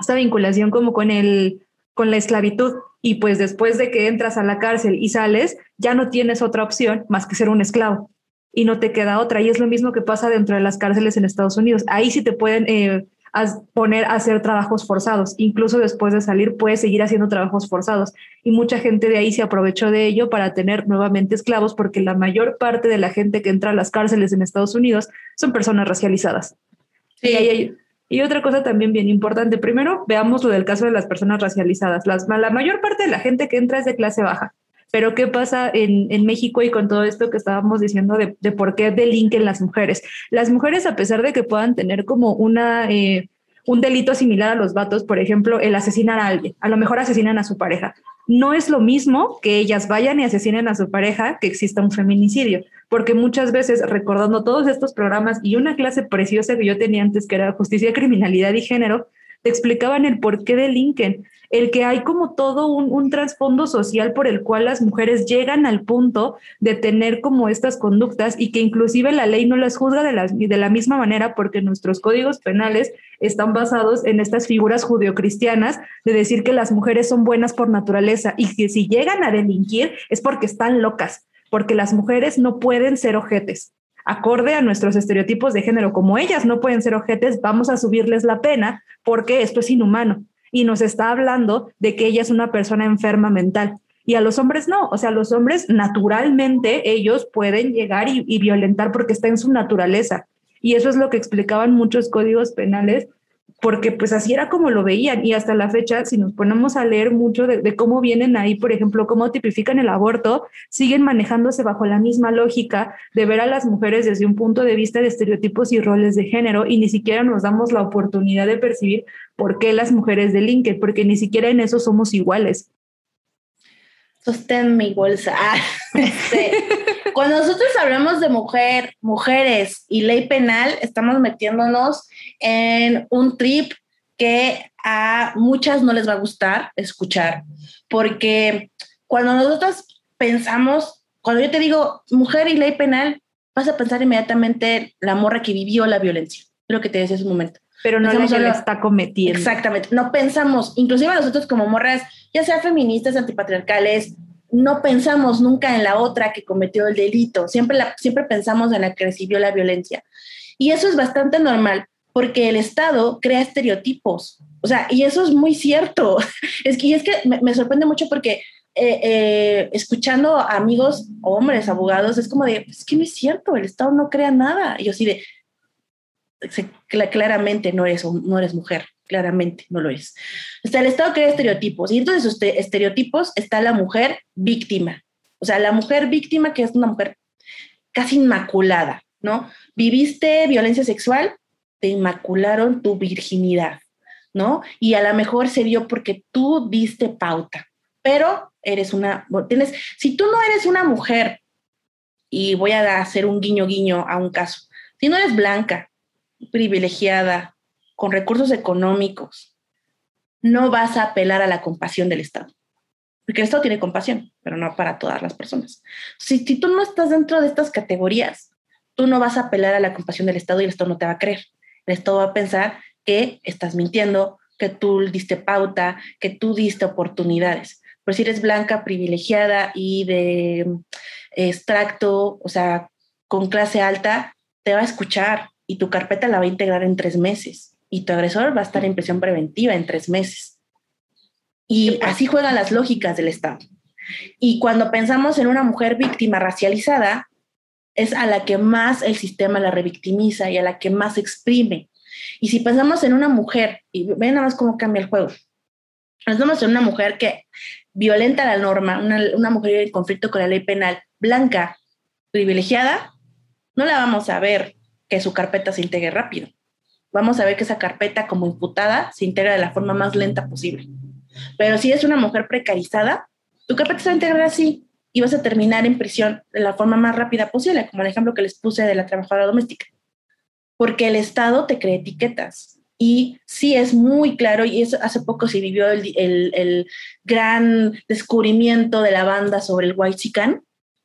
esta vinculación como con el con la esclavitud. Y pues después de que entras a la cárcel y sales, ya no tienes otra opción más que ser un esclavo y no te queda otra. Y es lo mismo que pasa dentro de las cárceles en Estados Unidos. Ahí sí te pueden eh, poner a hacer trabajos forzados. Incluso después de salir puedes seguir haciendo trabajos forzados. Y mucha gente de ahí se aprovechó de ello para tener nuevamente esclavos porque la mayor parte de la gente que entra a las cárceles en Estados Unidos son personas racializadas. Sí. Y, otra cosa también bien importante. Primero, veamos lo del caso de las personas racializadas. Las, la mayor parte de la gente que entra es de clase baja. Pero ¿qué pasa en, en México y con todo esto que estábamos diciendo de, de, por qué delinquen las mujeres? Las mujeres, a pesar de que puedan tener como una... Eh, un delito similar a los vatos, por ejemplo, el asesinar a alguien, a lo mejor asesinan a su pareja. No es lo mismo que ellas vayan y asesinen a su pareja que exista un feminicidio, porque muchas veces, recordando todos estos programas y una clase preciosa que yo tenía antes, que era justicia, criminalidad y género, te explicaban el por qué delinquen el que hay como todo un, trasfondo social por el cual las mujeres llegan al punto de tener como estas conductas y que inclusive la ley no las juzga de la, de la misma manera porque nuestros códigos penales están basados en estas figuras judeocristianas de decir que las mujeres son buenas por naturaleza y que si llegan a delinquir es porque están locas, porque las mujeres no pueden ser ojetes acorde a nuestros estereotipos de género, como ellas no pueden ser ojetes, vamos a subirles la pena porque esto es inhumano y nos está hablando de que ella es una persona enferma mental. Y a los hombres no, o sea, los hombres naturalmente ellos pueden llegar y, y violentar porque está en su naturaleza. Y eso es lo que explicaban muchos códigos penales porque pues así era como lo veían y hasta la fecha, si nos ponemos a leer mucho de, cómo vienen ahí, por ejemplo, cómo tipifican el aborto, siguen manejándose bajo la misma lógica de ver a las mujeres desde un punto de vista de estereotipos y roles de género y ni siquiera nos damos la oportunidad de percibir por qué las mujeres delinquen, porque ni siquiera en eso somos iguales. Sostén mi bolsa. [LAUGHS] Este, cuando nosotros hablamos de mujer, mujeres y ley penal, estamos metiéndonos en un trip que a muchas no les va a gustar escuchar, porque cuando nosotros pensamos, cuando yo te digo mujer y ley penal, vas a pensar inmediatamente la morra que vivió la violencia, lo que te decía hace un momento. Pero no Pensamos la que lo está cometiendo. Exactamente, no pensamos, inclusive nosotros como morras, ya sea feministas, antipatriarcales, no pensamos nunca en la otra que cometió el delito, siempre, siempre pensamos en la que recibió la violencia. Y eso es bastante normal porque el Estado crea estereotipos, o sea, y eso es muy cierto. [LAUGHS] Es que, es que me, sorprende mucho porque eh, eh, escuchando a amigos, hombres, abogados, es como de, es que no es cierto, el Estado no crea nada. Y yo así de, claramente no eres, no eres mujer, claramente no lo eres. O sea, el Estado crea estereotipos y de esos este- estereotipos está la mujer víctima. O sea, la mujer víctima que es una mujer casi inmaculada, ¿no? Viviste violencia sexual, te inmacularon tu virginidad, ¿no? Y a lo mejor se dio porque tú diste pauta, pero eres una, tienes, si tú no eres una mujer, y voy a hacer un guiño guiño a un caso, si no eres blanca, privilegiada, con recursos económicos, no vas a apelar a la compasión del Estado. Porque el Estado tiene compasión, pero no para todas las personas. Si, tú no estás dentro de estas categorías, tú no vas a apelar a la compasión del Estado y el Estado no te va a creer. El Estado va a pensar que estás mintiendo, que tú diste pauta, que tú diste oportunidades. Pero si eres blanca, privilegiada y de eh, extracto, o sea, con clase alta, te va a escuchar y tu carpeta la va a integrar en tres meses y tu agresor va a estar en prisión preventiva en tres meses. Y así juegan las lógicas del Estado. Y cuando pensamos en una mujer víctima racializada, es a la que más el sistema la revictimiza y a la que más exprime. Y si pensamos en una mujer, y ven nada más cómo cambia el juego, pensamos en una mujer que violenta la norma, una, una mujer en conflicto con la ley penal, blanca, privilegiada, no la vamos a ver que su carpeta se integre rápido. Vamos a ver que esa carpeta como imputada se integra de la forma más lenta posible. Pero si es una mujer precarizada, tu carpeta se va a integrar así y vas a terminar en prisión de la forma más rápida posible, como el ejemplo que les puse de la trabajadora doméstica. Porque el Estado te cree etiquetas. Y sí es muy claro, y eso hace poco se vivió el, el, el gran descubrimiento de la banda sobre el white chican,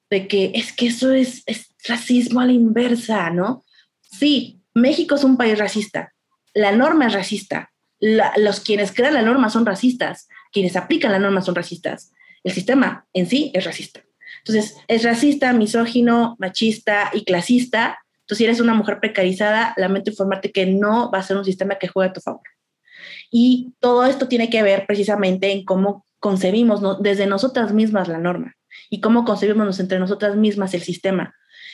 de que es que eso es, es racismo a la inversa, ¿no? Sí, México es un país racista, la norma es racista, los quienes crean la norma son racistas, quienes aplican la norma son racistas, el sistema en sí es racista. Entonces, es racista, misógino, machista y clasista. Entonces, si eres una mujer precarizada, lamento informarte que no va a ser un sistema que juegue a tu favor. Y todo esto tiene que ver precisamente en cómo concebimos desde nosotras mismas la norma y cómo concebimos entre nosotras mismas el sistema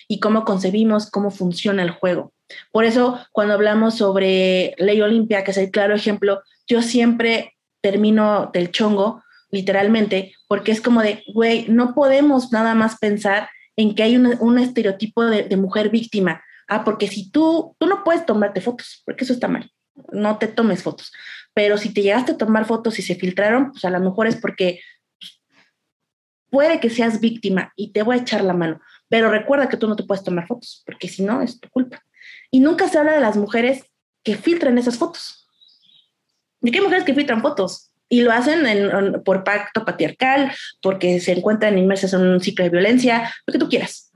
y cómo concebimos cómo funciona el juego. Por eso, cuando hablamos sobre Ley Olimpia, que es el claro ejemplo, yo siempre termino del chongo, literalmente, porque es como de, güey, no podemos nada más pensar en que hay un, un estereotipo de, mujer víctima. Ah, porque si tú, tú no puedes tomarte fotos, porque eso está mal, no te tomes fotos. Pero si te llegaste a tomar fotos y se filtraron, pues a lo mejor es porque puede que seas víctima y te voy a echar la mano. Pero recuerda que tú no te puedes tomar fotos, porque si no, es tu culpa. Y nunca se habla de las mujeres que filtran esas fotos. ¿De qué mujeres que filtran fotos? Y lo hacen en, en, por pacto patriarcal, porque se encuentran inmersas en un ciclo de violencia, lo que tú quieras.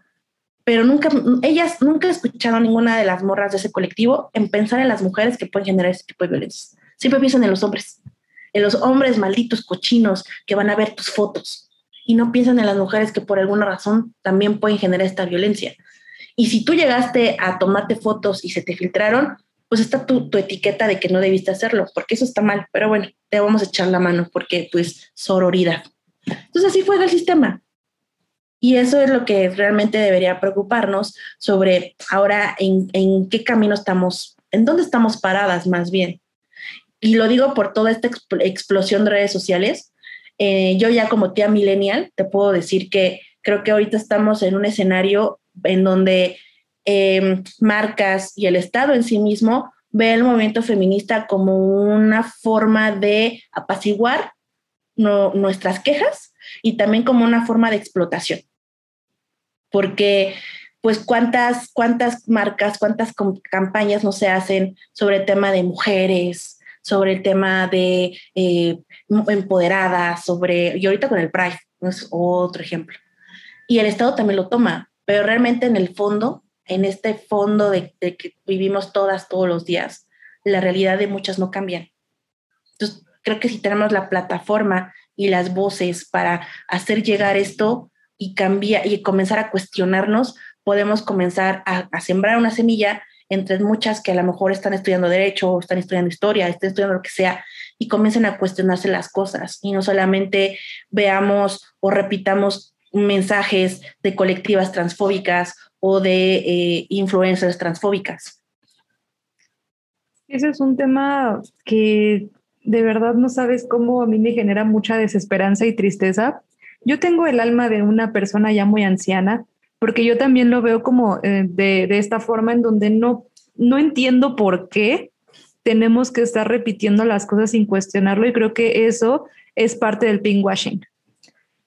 Pero nunca, ellas nunca he escuchado ninguna de las morras de ese colectivo en pensar en las mujeres que pueden generar ese tipo de violencia. Siempre piensan en los hombres, en los hombres malditos, cochinos, que van a ver tus fotos. Y no piensan en las mujeres que por alguna razón también pueden generar esta violencia. Y si tú llegaste a tomarte fotos y se te filtraron, pues está tu, tu, etiqueta de que no debiste hacerlo, porque eso está mal. Pero bueno, te vamos a echar la mano porque pues sororidad. Entonces así juega el sistema. Y eso es lo que realmente debería preocuparnos sobre ahora en, en qué camino estamos, en dónde estamos paradas más bien. Y lo digo por toda esta exp explosión de redes sociales. Eh, yo ya como tía millennial te puedo decir que creo que ahorita estamos en un escenario en donde eh, marcas y el Estado en sí mismo ve el movimiento feminista como una forma de apaciguar no, nuestras quejas y también como una forma de explotación. Porque, pues, ¿cuántas, cuántas marcas, cuántas campañas no se hacen sobre el tema de mujeres, sobre el tema de eh, empoderadas, sobre, y ahorita con el Pride, es otro ejemplo. Y el Estado también lo toma, pero realmente en el fondo, en este fondo de, que vivimos todas todos los días, la realidad de muchas no cambian. Entonces, creo que si tenemos la plataforma y las voces para hacer llegar esto y cambiar y comenzar a cuestionarnos, podemos comenzar a, a, sembrar una semilla entre muchas que a lo mejor están estudiando derecho están estudiando historia, están estudiando lo que sea, y comiencen a cuestionarse las cosas y no solamente veamos o repitamos mensajes de colectivas transfóbicas o de eh, influencers transfóbicas. Ese es un tema que de verdad no sabes cómo a mí me genera mucha desesperanza y tristeza. Yo tengo el alma de una persona ya muy anciana, porque yo también lo veo como eh, de, de, esta forma en donde no, no entiendo por qué tenemos que estar repitiendo las cosas sin cuestionarlo y creo que eso es parte del pinkwashing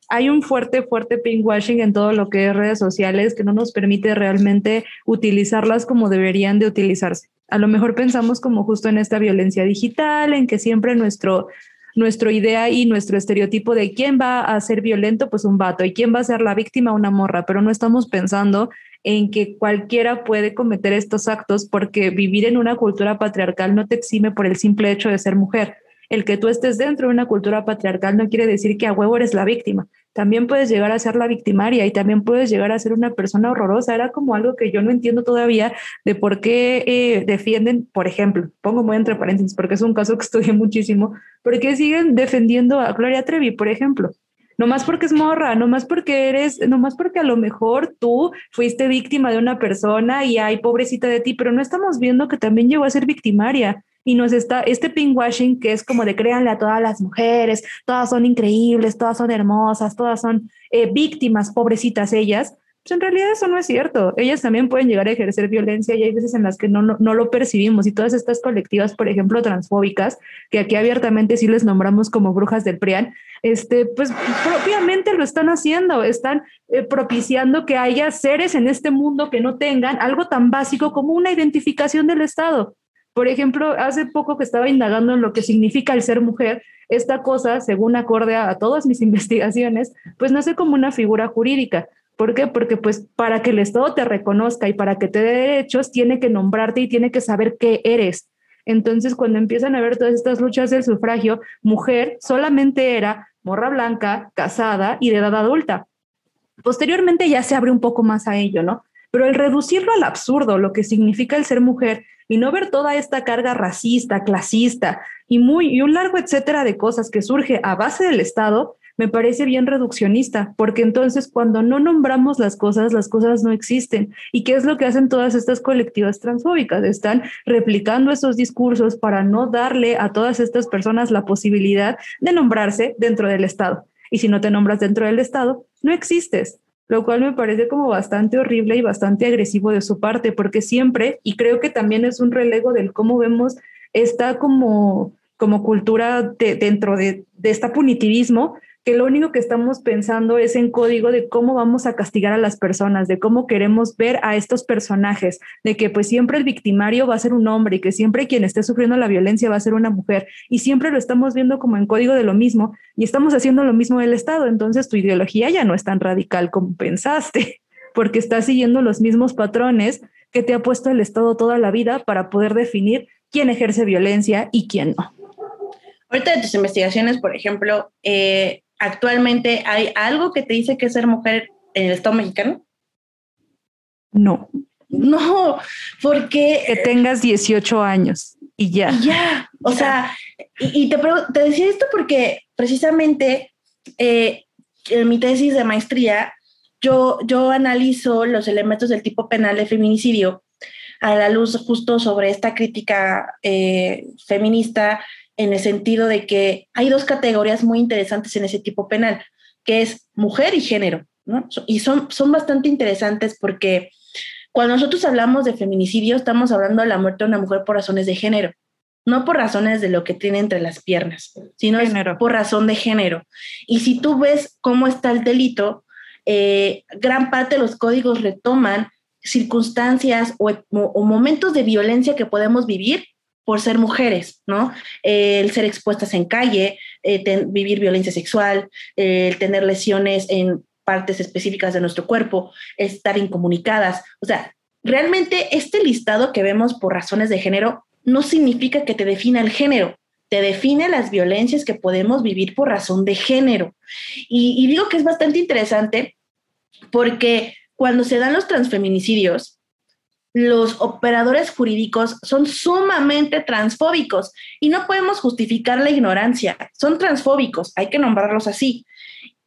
hay un fuerte, fuerte pinkwashing en todo lo que es redes sociales que no nos permite realmente utilizarlas como deberían de utilizarse. A lo mejor pensamos como justo en esta violencia digital, en que siempre nuestro, nuestro idea y nuestro estereotipo de quién va a ser violento, pues un vato, y quién va a ser la víctima, una morra, pero no estamos pensando en que cualquiera puede cometer estos actos porque vivir en una cultura patriarcal no te exime por el simple hecho de ser mujer el que tú estés dentro de una cultura patriarcal no quiere decir que a huevo eres la víctima. También puedes llegar a ser la victimaria y también puedes llegar a ser una persona horrorosa. Era como algo que yo no entiendo todavía de por qué eh, defienden, por ejemplo, pongo muy entre paréntesis porque es un caso que estudié muchísimo, ¿por qué siguen defendiendo a Gloria Trevi, por ejemplo? No más porque es morra, no más porque eres, no más porque a lo mejor tú fuiste víctima de una persona y hay pobrecita de ti, pero no estamos viendo que también llegó a ser victimaria y nos está este pinkwashing que es como de créanle a todas las mujeres, todas son increíbles, todas son hermosas, todas son eh, víctimas, pobrecitas ellas. Pues en realidad eso no es cierto. Ellas también pueden llegar a ejercer violencia y hay veces en las que no, no, no, lo percibimos. Y todas estas colectivas, por ejemplo, transfóbicas, que aquí abiertamente sí les nombramos como brujas del PRIAN, este, pues propiamente lo están haciendo, están eh, propiciando que haya seres en este mundo que no tengan algo tan básico como una identificación del Estado. Por ejemplo, hace poco que estaba indagando en lo que significa el ser mujer, esta cosa, según acorde a, todas mis [LAUGHS] investigaciones, pues nace como una figura jurídica. ¿Por qué? Porque pues para que el Estado te reconozca y para que te dé derechos, tiene que nombrarte y tiene que saber qué eres. Entonces, cuando empiezan a ver todas estas luchas del sufragio, mujer solamente era morra blanca, casada y de edad adulta. Posteriormente ya se abre un poco más a ello, ¿no? Pero el reducirlo al absurdo, lo que significa el ser mujer, y no ver toda esta carga racista, clasista y, muy, y un largo etcétera de cosas que surge a base del Estado, me parece bien reduccionista, porque entonces cuando no nombramos las cosas, las cosas no existen. ¿Y qué es lo que hacen todas estas colectivas transfóbicas? Están replicando esos discursos para no darle a todas estas personas la posibilidad de nombrarse dentro del Estado. Y si no te nombras dentro del Estado, no existes lo cual me parece como bastante horrible y bastante agresivo de su parte, porque siempre, y creo que también es un relego del cómo vemos esta como, como cultura dentro de, de este punitivismo, que lo único que estamos pensando es en código de cómo vamos a castigar a las personas, de cómo queremos ver a estos personajes, de que pues siempre el victimario va a ser un hombre y que siempre quien esté sufriendo la violencia va a ser una mujer y siempre lo estamos viendo como en código de lo mismo y estamos haciendo lo mismo del Estado, entonces tu ideología ya no es tan radical como pensaste, [LAUGHS] porque estás siguiendo los mismos patrones que te ha puesto el Estado toda la vida para poder definir quién ejerce violencia y quién no. Ahorita de tus investigaciones, por ejemplo, eh, actualmente hay algo que te dice que ser mujer en el Estado mexicano? No. No, porque... Que tengas 18 años y ya. ya, o sea, y, te, te, decía esto porque precisamente eh, en mi tesis de maestría yo, yo analizo los elementos del tipo penal de feminicidio a la luz justo sobre esta crítica eh, feminista en el sentido de que hay dos categorías muy interesantes en ese tipo penal, que es mujer y género, ¿no? Y son, son bastante interesantes porque cuando nosotros hablamos de feminicidio, estamos hablando de la muerte de una mujer por razones de género, no por razones de lo que tiene entre las piernas, sino por razón de género. Y si tú ves cómo está el delito, eh, gran parte de los códigos retoman circunstancias o, o momentos de violencia que podemos vivir por ser mujeres, ¿no? el ser expuestas en calle, eh, vivir violencia sexual, el tener lesiones en partes específicas de nuestro cuerpo, estar incomunicadas. O sea, realmente este listado que vemos por razones de género no significa que te defina el género, te define las violencias que podemos vivir por razón de género. Y, y digo que es bastante interesante porque cuando se dan los transfeminicidios, los operadores jurídicos son sumamente transfóbicos y no podemos justificar la ignorancia. Son transfóbicos, hay que nombrarlos así.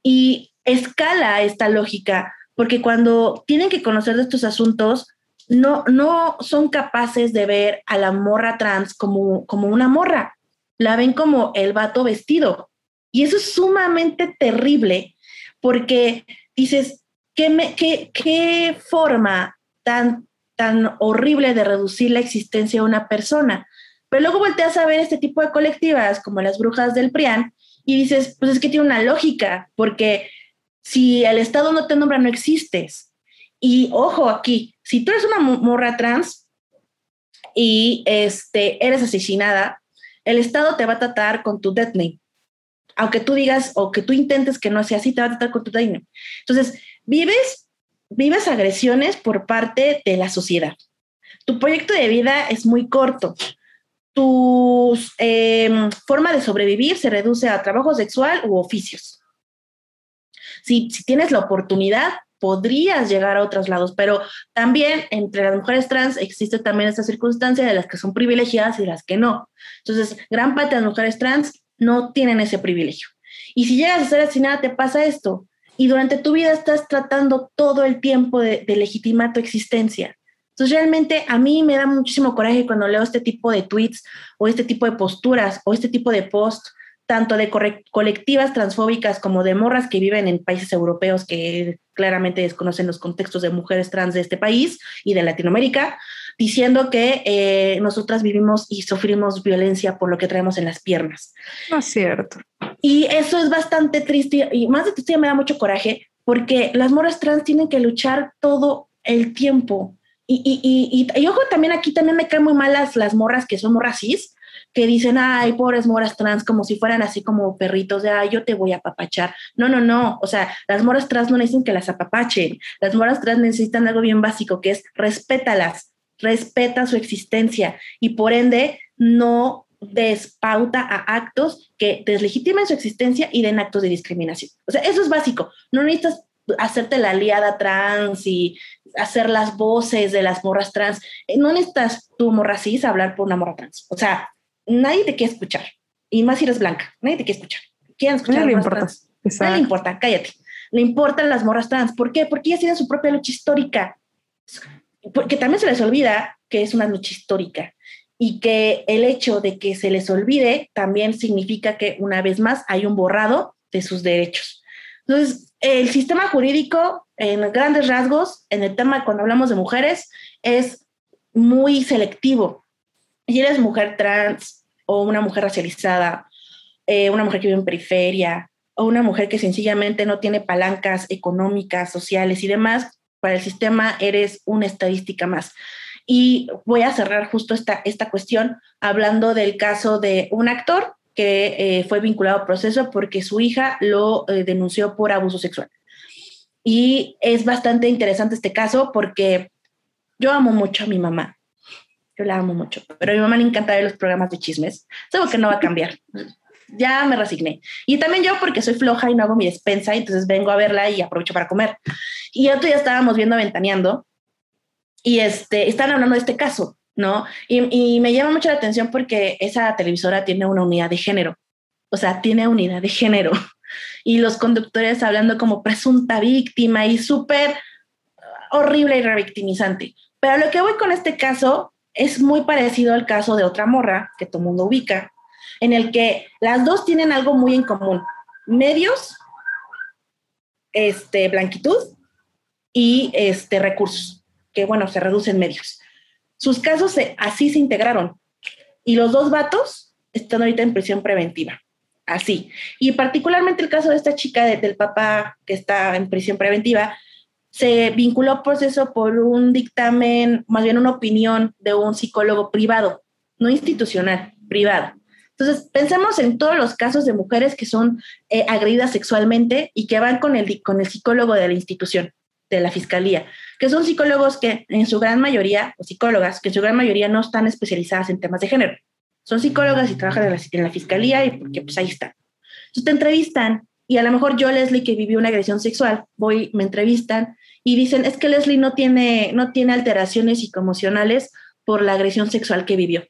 Y escala esta lógica, porque cuando tienen que conocer de estos asuntos, no, no son capaces de ver a la morra trans como, como una morra, la ven como el vato vestido. Y eso es sumamente terrible, porque dices, ¿qué, me, qué, qué forma tan tan horrible de reducir la existencia de una persona. Pero luego volteas a ver este tipo de colectivas como las brujas del PRIAN y dices, pues es que tiene una lógica, porque si el Estado no te nombra, no existes. Y ojo aquí, si tú eres una morra trans y este, eres asesinada, el Estado te va a tratar con tu death name. Aunque tú digas o que tú intentes que no sea así, te va a tratar con tu death name. Entonces, vives vives agresiones por parte de la sociedad. Tu proyecto de vida es muy corto. Tu em, forma de sobrevivir se reduce a trabajo sexual u oficios. Si, si tienes la oportunidad, podrías llegar a otros lados, pero también entre las mujeres trans existe también esta circunstancia de las que son privilegiadas y las que no. Entonces, gran parte de las mujeres trans no tienen ese privilegio. Y si llegas a ser asesinada, te pasa esto y durante tu vida estás tratando todo el tiempo de, legitimar tu existencia. Entonces realmente a mí me da muchísimo coraje cuando leo este tipo de tweets o este tipo de posturas o este tipo de posts, tanto de colectivas transfóbicas como de morras que viven en países europeos que claramente desconocen los contextos de mujeres trans de este país y de Latinoamérica, diciendo que eh, nosotras vivimos y sufrimos violencia por lo que traemos en las piernas. No es cierto. Y eso es bastante triste y más de triste me da mucho coraje porque las moras trans tienen que luchar todo el tiempo. Y, y, y, y, ojo, también aquí también me caen muy mal las, las morras que son morras cis, que dicen, ay, pobres moras trans, como si fueran así como perritos de, ay, yo te voy a apapachar. No, no, no. O sea, las moras trans no necesitan que las apapachen. Las moras trans necesitan algo bien básico, que es respétalas, respeta su existencia y por ende no despauta a actos que deslegitimen su existencia y den actos de discriminación. O sea, eso es básico. No necesitas hacerte la aliada trans y hacer las voces de las morras trans. Eh, no necesitas tu morra cis hablar por una morra trans. O sea, nadie te quiere escuchar. Y más si eres blanca, nadie te quiere escuchar. ¿Quieren escuchar? No le importa. No le importa, cállate. Le importan las morras trans. ¿Por qué? Porque ellas tienen su propia lucha histórica. Porque también se les olvida que es una lucha histórica y que el hecho de que se les olvide también significa que una vez más hay un borrado de sus derechos. Entonces, el sistema jurídico, en grandes rasgos, en el tema cuando hablamos de mujeres, es muy selectivo. Si eres mujer trans o una mujer racializada, eh, una mujer que vive en periferia o una mujer que sencillamente no tiene palancas económicas, sociales y demás, para el sistema eres una estadística más. Y voy a cerrar justo esta, esta cuestión hablando del caso de un actor que eh, fue vinculado al proceso porque su hija lo eh, denunció por abuso sexual. Y es bastante interesante este caso porque yo amo mucho a mi mamá. Yo la amo mucho, pero a mi mamá le encanta ver los programas de chismes. Algo que no va a cambiar. Ya me resigné. Y también yo porque soy floja y no hago mi despensa, entonces vengo a verla y aprovecho para comer. Y otro ya estábamos viendo Ventaneando y este, están hablando de este caso, ¿no? Y, me llama mucho la atención porque esa televisora tiene una unidad de género, o sea, tiene unidad de género. Y los conductores hablando como presunta víctima y súper horrible y revictimizante. Pero lo que voy con este caso es muy parecido al caso de otra morra que todo mundo ubica, en el que las dos tienen algo muy en común. Medios, este, blanquitud y este, recursos que, bueno, se reducen medios. Sus casos así se integraron. Y los dos vatos están ahorita en prisión preventiva. Así. Y particularmente el caso de esta chica del papá que está en prisión preventiva, se vinculó al proceso por un dictamen, más bien una opinión de un psicólogo privado, no institucional, privado. Entonces, pensemos en todos los casos de mujeres que son eh, agredidas sexualmente y que van con el, con el psicólogo de la institución de la fiscalía, que son psicólogos que en su gran mayoría, o psicólogas, que en su gran mayoría no están especializadas en temas de género. Son psicólogas y trabajan en la, en la fiscalía y porque pues ahí están. Entonces te entrevistan y a lo mejor yo, Leslie, que vivió una agresión sexual, voy, me entrevistan y dicen, es que Leslie no tiene, no tiene alteraciones psicoemocionales por la agresión sexual que vivió.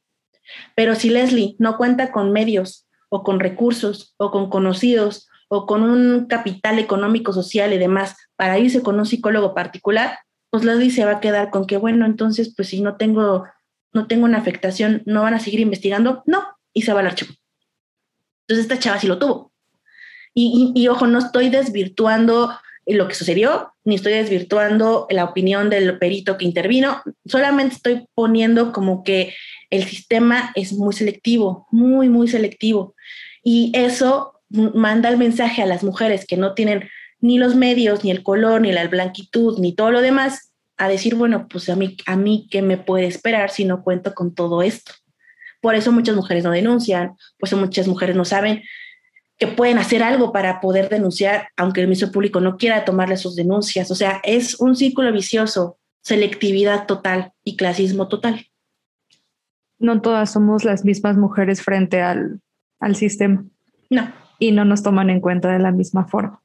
Pero si Leslie no cuenta con medios o con recursos o con conocidos o con un capital económico, social y demás para irse con un psicólogo particular, pues Leslie se va a quedar con que, bueno, entonces, pues si no tengo, no tengo una afectación, ¿no van a seguir investigando? No, y se va al archivo. Entonces esta chava sí lo tuvo. Y, ojo, no estoy desvirtuando lo que sucedió, ni estoy desvirtuando la opinión del perito que intervino, solamente estoy poniendo como que el sistema es muy selectivo, muy, muy selectivo. Y eso manda el mensaje a las mujeres que no tienen ni los medios, ni el color, ni la blanquitud, ni todo lo demás, a decir, bueno, pues a mí, a mí, ¿qué me puede esperar si no cuento con todo esto? Por eso muchas mujeres no denuncian, por muchas mujeres no saben que pueden hacer algo para poder denunciar, aunque el Ministerio Público no quiera tomarle sus denuncias. O sea, es un círculo vicioso, selectividad total y clasismo total. No todas somos las mismas mujeres frente al, al sistema. No. Y no nos toman en cuenta de la misma forma.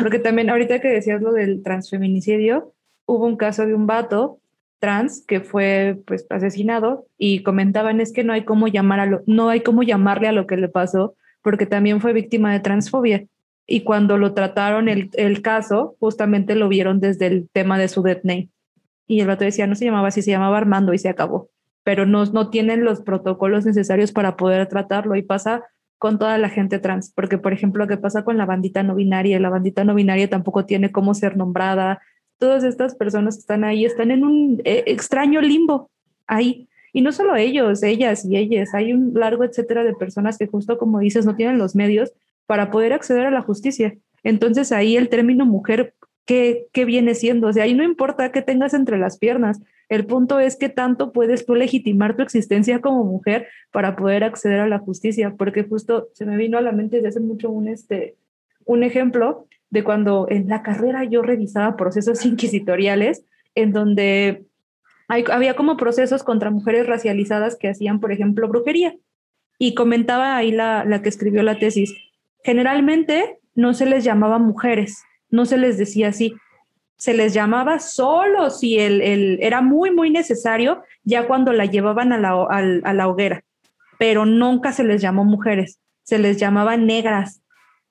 Porque también ahorita que decías lo del transfeminicidio, hubo un caso de un vato trans que fue pues asesinado y comentaban es que no hay cómo llamar a lo, no hay cómo llamarle a lo que le pasó porque también fue víctima de transfobia. Y cuando lo trataron el, el caso, justamente lo vieron desde el tema de su death name. Y el vato decía, no se llamaba así, se llamaba Armando y se acabó. Pero no, no tienen los protocolos necesarios para poder tratarlo y pasa con toda la gente trans, porque por ejemplo, ¿qué pasa con la bandita no binaria? La bandita no binaria tampoco tiene cómo ser nombrada. Todas estas personas que están ahí están en un eh, extraño limbo ahí. Y no solo ellos, ellas y ellas, hay un largo etcétera de personas que justo como dices no tienen los medios para poder acceder a la justicia. Entonces ahí el término mujer, ¿qué, qué viene siendo? O sea, ahí no importa qué tengas entre las piernas, el punto es que tanto puedes tú legitimar tu existencia como mujer para poder acceder a la justicia, porque justo se me vino a la mente desde hace mucho un, este, un ejemplo de cuando en la carrera yo revisaba procesos [LAUGHS] inquisitoriales en donde había como procesos contra mujeres racializadas que hacían, por ejemplo, brujería. Y comentaba ahí la, la que escribió la tesis, generalmente no se les llamaba mujeres, no se les decía así, se les llamaba solo si el, era muy, muy necesario, ya cuando la llevaban a la, a la hoguera, pero nunca se les llamó mujeres, se les llamaba negras,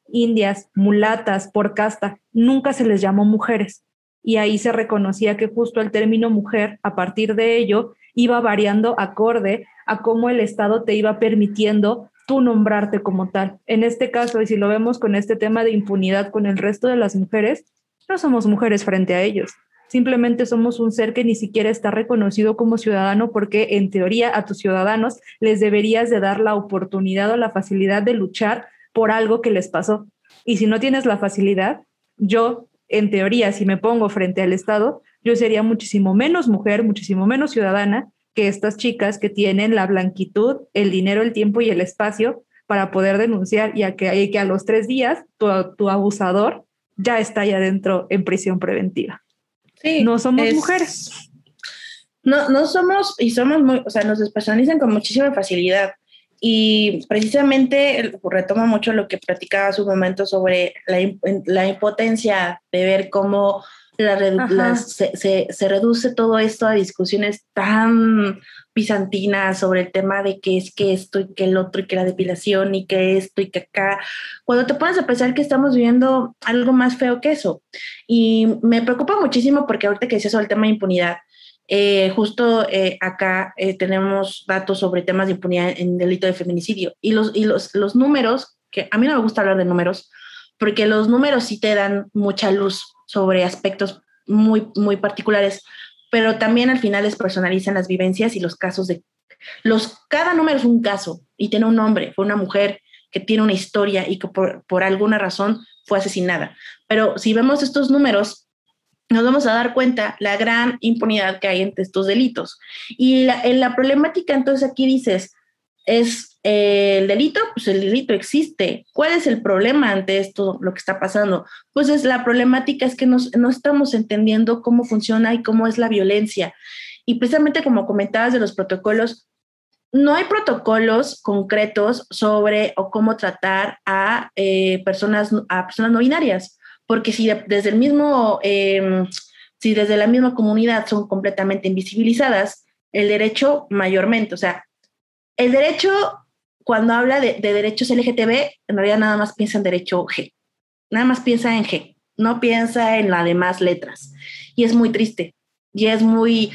indias, mulatas, por casta, nunca se les llamó mujeres y ahí se reconocía que justo el término mujer, a partir de ello, iba variando acorde a cómo el Estado te iba permitiendo tú nombrarte como tal. En este caso, y si lo vemos con este tema de impunidad con el resto de las mujeres, no somos mujeres frente a ellos. Simplemente somos un ser que ni siquiera está reconocido como ciudadano porque en teoría a tus ciudadanos les deberías de dar la oportunidad o la facilidad de luchar por algo que les pasó. Y si no tienes la facilidad, yo en teoría, si me pongo frente al Estado, yo sería muchísimo menos mujer, muchísimo menos ciudadana que estas chicas que tienen la blanquitud, el dinero, el tiempo y el espacio para poder denunciar y a que, que a los tres días tu, abusador ya está ahí adentro en prisión preventiva. Sí, no somos mujeres. No, no somos, y somos muy, o sea, nos despersonalizan con muchísima facilidad. Y precisamente retoma mucho lo que platicaba hace un momento sobre la, impotencia de ver cómo se, se, reduce todo esto a discusiones tan bizantinas sobre el tema de qué es que esto y que el otro y que la depilación y que esto y que acá, cuando te pones a pensar que estamos viviendo algo más feo que eso. Y me preocupa muchísimo porque ahorita que decía sobre el tema de impunidad, eh, justo eh, acá eh, tenemos datos sobre temas de impunidad en delito de feminicidio y, los, y los, los números, que a mí no me gusta hablar de números, porque los números sí te dan mucha luz sobre aspectos muy, muy particulares, pero también al final les personalizan las vivencias y los casos de... Los, cada número es un caso y tiene un nombre, fue una mujer que tiene una historia y que por, por alguna razón fue asesinada. Pero si vemos estos números, nos vamos a dar cuenta la gran impunidad que hay entre estos delitos. Y la, en la problemática, entonces aquí dices, es el delito, pues el delito existe. ¿Cuál es el problema ante esto, lo que está pasando? Pues es la problemática es que no estamos entendiendo cómo funciona y cómo es la violencia. Y precisamente como comentabas de los protocolos, no hay protocolos concretos sobre o cómo tratar a, eh, personas, a personas no binarias, porque si desde el mismo, em, si desde la misma comunidad son completamente invisibilizadas, el derecho mayormente, o sea, el derecho cuando habla de, derechos LGTB, en realidad nada más piensa en derecho G, nada más piensa en G, no piensa en las demás letras. Y es muy triste, y es muy,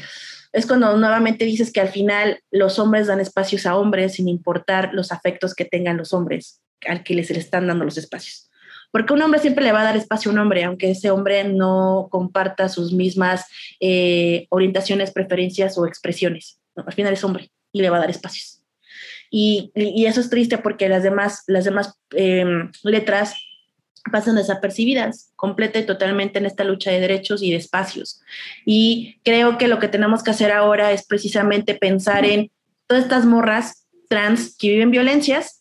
es cuando nuevamente dices que al final los hombres dan espacios a hombres sin importar los afectos que tengan los hombres al que les están dando los espacios. Porque un hombre siempre le va a dar espacio a un hombre, aunque ese hombre no comparta sus mismas eh, orientaciones, preferencias o expresiones. al final es hombre y le va a dar espacios. Y, eso es triste porque las demás, las demás em, letras pasan desapercibidas completa y totalmente en esta lucha de derechos y de espacios. Y creo que lo que tenemos que hacer ahora es precisamente pensar en todas estas morras trans que viven violencias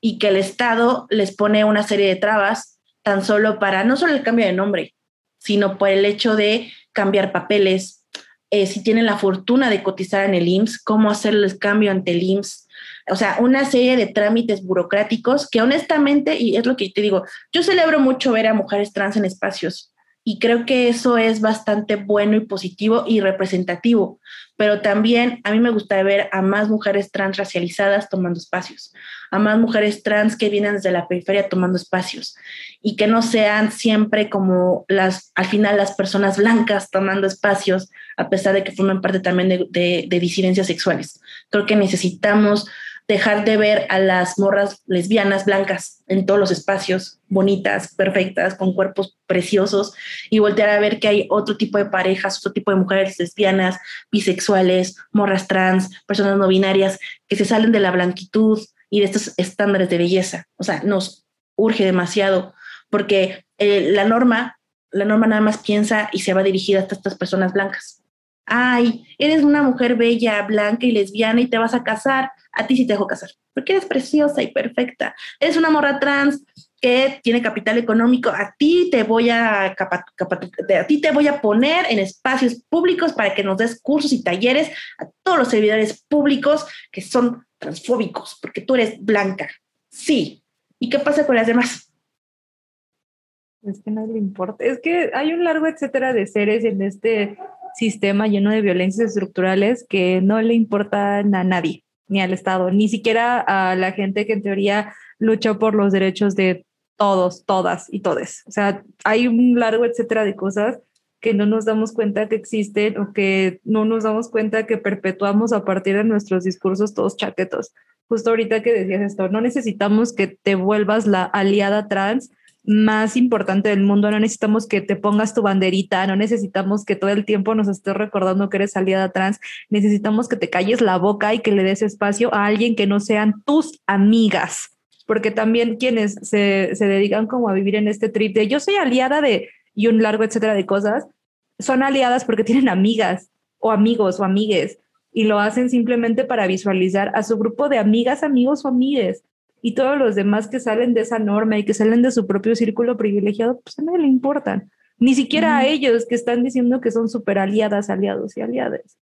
y que el Estado les pone una serie de trabas tan solo para, no solo el cambio de nombre, sino por el hecho de cambiar papeles, eh, si tienen la fortuna de cotizar en el IMSS, cómo hacer el cambio ante el IMSS, o sea, una serie de trámites burocráticos que honestamente, y es lo que te digo, yo celebro mucho ver a mujeres trans en espacios y creo que eso es bastante bueno y positivo y representativo, pero también a mí me gusta ver a más mujeres trans racializadas tomando espacios, a más mujeres trans que vienen desde la periferia tomando espacios y que no sean siempre como las, al final las personas blancas tomando espacios, a pesar de que forman parte también de, de disidencias sexuales. Creo que necesitamos dejar de ver a las morras lesbianas blancas en todos los espacios, bonitas, perfectas, con cuerpos preciosos, y voltear a ver que hay otro tipo de parejas, otro tipo de mujeres lesbianas, bisexuales, morras trans, personas no binarias, que se salen de la blanquitud y de estos estándares de belleza. O sea, nos urge demasiado, porque eh, la norma, la norma nada más piensa y se va dirigida hasta estas personas blancas. Ay, eres una mujer bella, blanca y lesbiana y te vas a casar a ti sí te dejo casar, porque eres preciosa y perfecta. Eres una morra trans que tiene capital económico, a ti te voy a, a ti te voy a poner en espacios públicos para que nos des cursos y talleres a todos los servidores públicos que son transfóbicos, porque tú eres blanca. Sí. ¿Y qué pasa con las demás? Es que no le importa. Es que hay un largo etcétera de seres en este sistema lleno de violencias estructurales que no le importan a nadie ni al Estado, ni siquiera a la gente que en teoría lucha por los derechos de todos, todas y todes. O sea, hay un largo etcétera de cosas que no nos damos cuenta que existen o que no nos damos cuenta que perpetuamos a partir de nuestros discursos todos chaquetos. Justo ahorita que decías esto, no necesitamos que te vuelvas la aliada trans más importante del mundo. No necesitamos que te pongas tu banderita, no necesitamos que todo el tiempo nos estés recordando que eres aliada trans. Necesitamos que te calles la boca y que le des espacio a alguien que no sean tus amigas, porque también quienes se, se dedican como a vivir en este trip de yo soy aliada de y un largo etcétera de cosas, son aliadas porque tienen amigas o amigos o amigues y lo hacen simplemente para visualizar a su grupo de amigas, amigos o amigues y todos los demás que salen de esa norma y que salen de su propio círculo privilegiado, pues a nadie le importan. Ni siquiera a ellos que están diciendo que son súper aliadas, aliados y aliadas.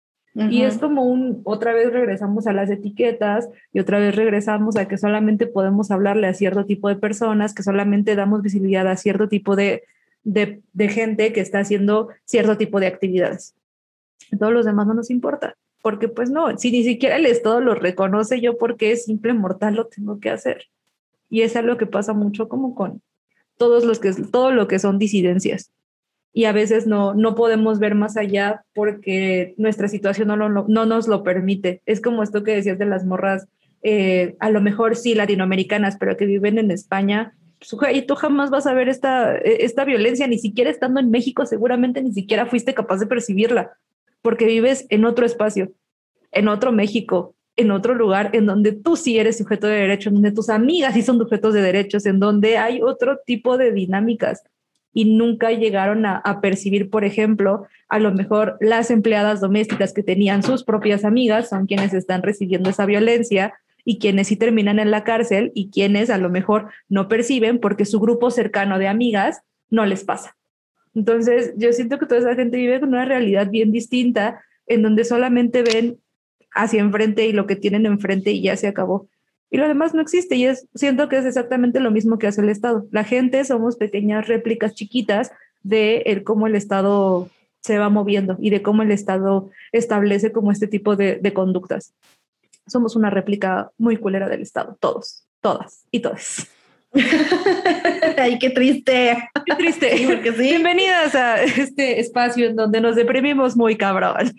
Y es como un, otra vez regresamos a las etiquetas y otra vez regresamos a que solamente podemos hablarle a cierto tipo de personas, que solamente damos visibilidad a cierto tipo de, de, de gente que está haciendo cierto tipo de actividades. Todos los demás no nos importa porque pues no, si ni siquiera el Estado lo reconoce, yo porque es simple mortal lo tengo que hacer. Y es algo que pasa mucho como con todos los que, todo lo que son disidencias. Y a veces no, no podemos ver más allá porque nuestra situación no, no, no nos lo permite. Es como esto que decías de las morras, eh, a lo mejor sí latinoamericanas, pero que viven en España. Pues, y tú jamás vas a ver esta, esta violencia, ni siquiera estando en México, seguramente ni siquiera fuiste capaz de percibirla porque vives en otro espacio, en otro México, en otro lugar en donde tú sí eres sujeto de derecho, en donde tus amigas sí son sujetos de derechos, en donde hay otro tipo de dinámicas y nunca llegaron a, a, percibir, por ejemplo, a lo mejor las empleadas domésticas que tenían sus propias amigas son quienes están recibiendo esa violencia y quienes sí terminan en la cárcel y quienes a lo mejor no perciben porque su grupo cercano de amigas no les pasa. Entonces, yo siento que toda esa gente vive con una realidad bien distinta en donde solamente ven hacia enfrente y lo que tienen enfrente y ya se acabó. Y lo demás no existe y es, siento que es exactamente lo mismo que hace el Estado. La gente somos pequeñas réplicas chiquitas de el, cómo el Estado se va moviendo y de cómo el Estado establece como este tipo de, de conductas. Somos una réplica muy culera del Estado, todos, todas y todos. [LAUGHS] Ay, qué triste. Qué triste. porque sí. Bienvenidas a este espacio en donde nos deprimimos muy cabrón.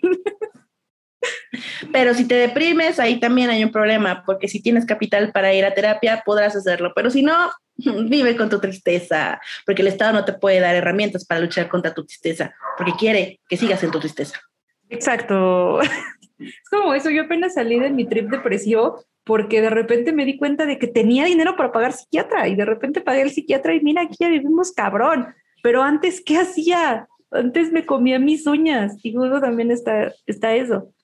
Pero si te deprimes, ahí también hay un problema, porque si tienes capital para ir a terapia, podrás hacerlo, pero si no, [LAUGHS] vive con tu tristeza, porque el Estado no te puede dar herramientas para luchar contra tu tristeza, porque quiere que sigas en tu tristeza. Exacto. Es como eso, yo apenas salí de mi trip depresivo porque de repente me di cuenta de que tenía dinero para pagar psiquiatra y de repente pagué el psiquiatra y mira, aquí ya vivimos cabrón, pero antes, ¿qué hacía? Antes me comía mis uñas y luego también está, está eso.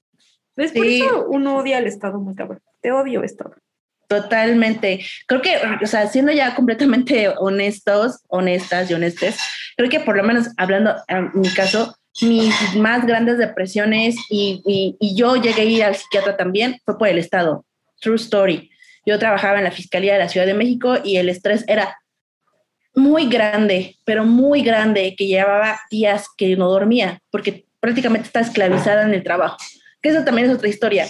¿Ves? Por eso uno odia al Estado muy cabrón. Te odio Estado. Totalmente. Creo que, o sea, siendo ya completamente honestos, honestas y honestes, creo que por lo menos hablando en mi caso, mis más grandes depresiones y, y, y, yo llegué a ir al psiquiatra también fue por el Estado. True story. Yo trabajaba en la Fiscalía de la Ciudad de México y el estrés era muy grande, pero muy grande, que llevaba días que no dormía, porque prácticamente estaba esclavizada en el trabajo que eso también es otra historia.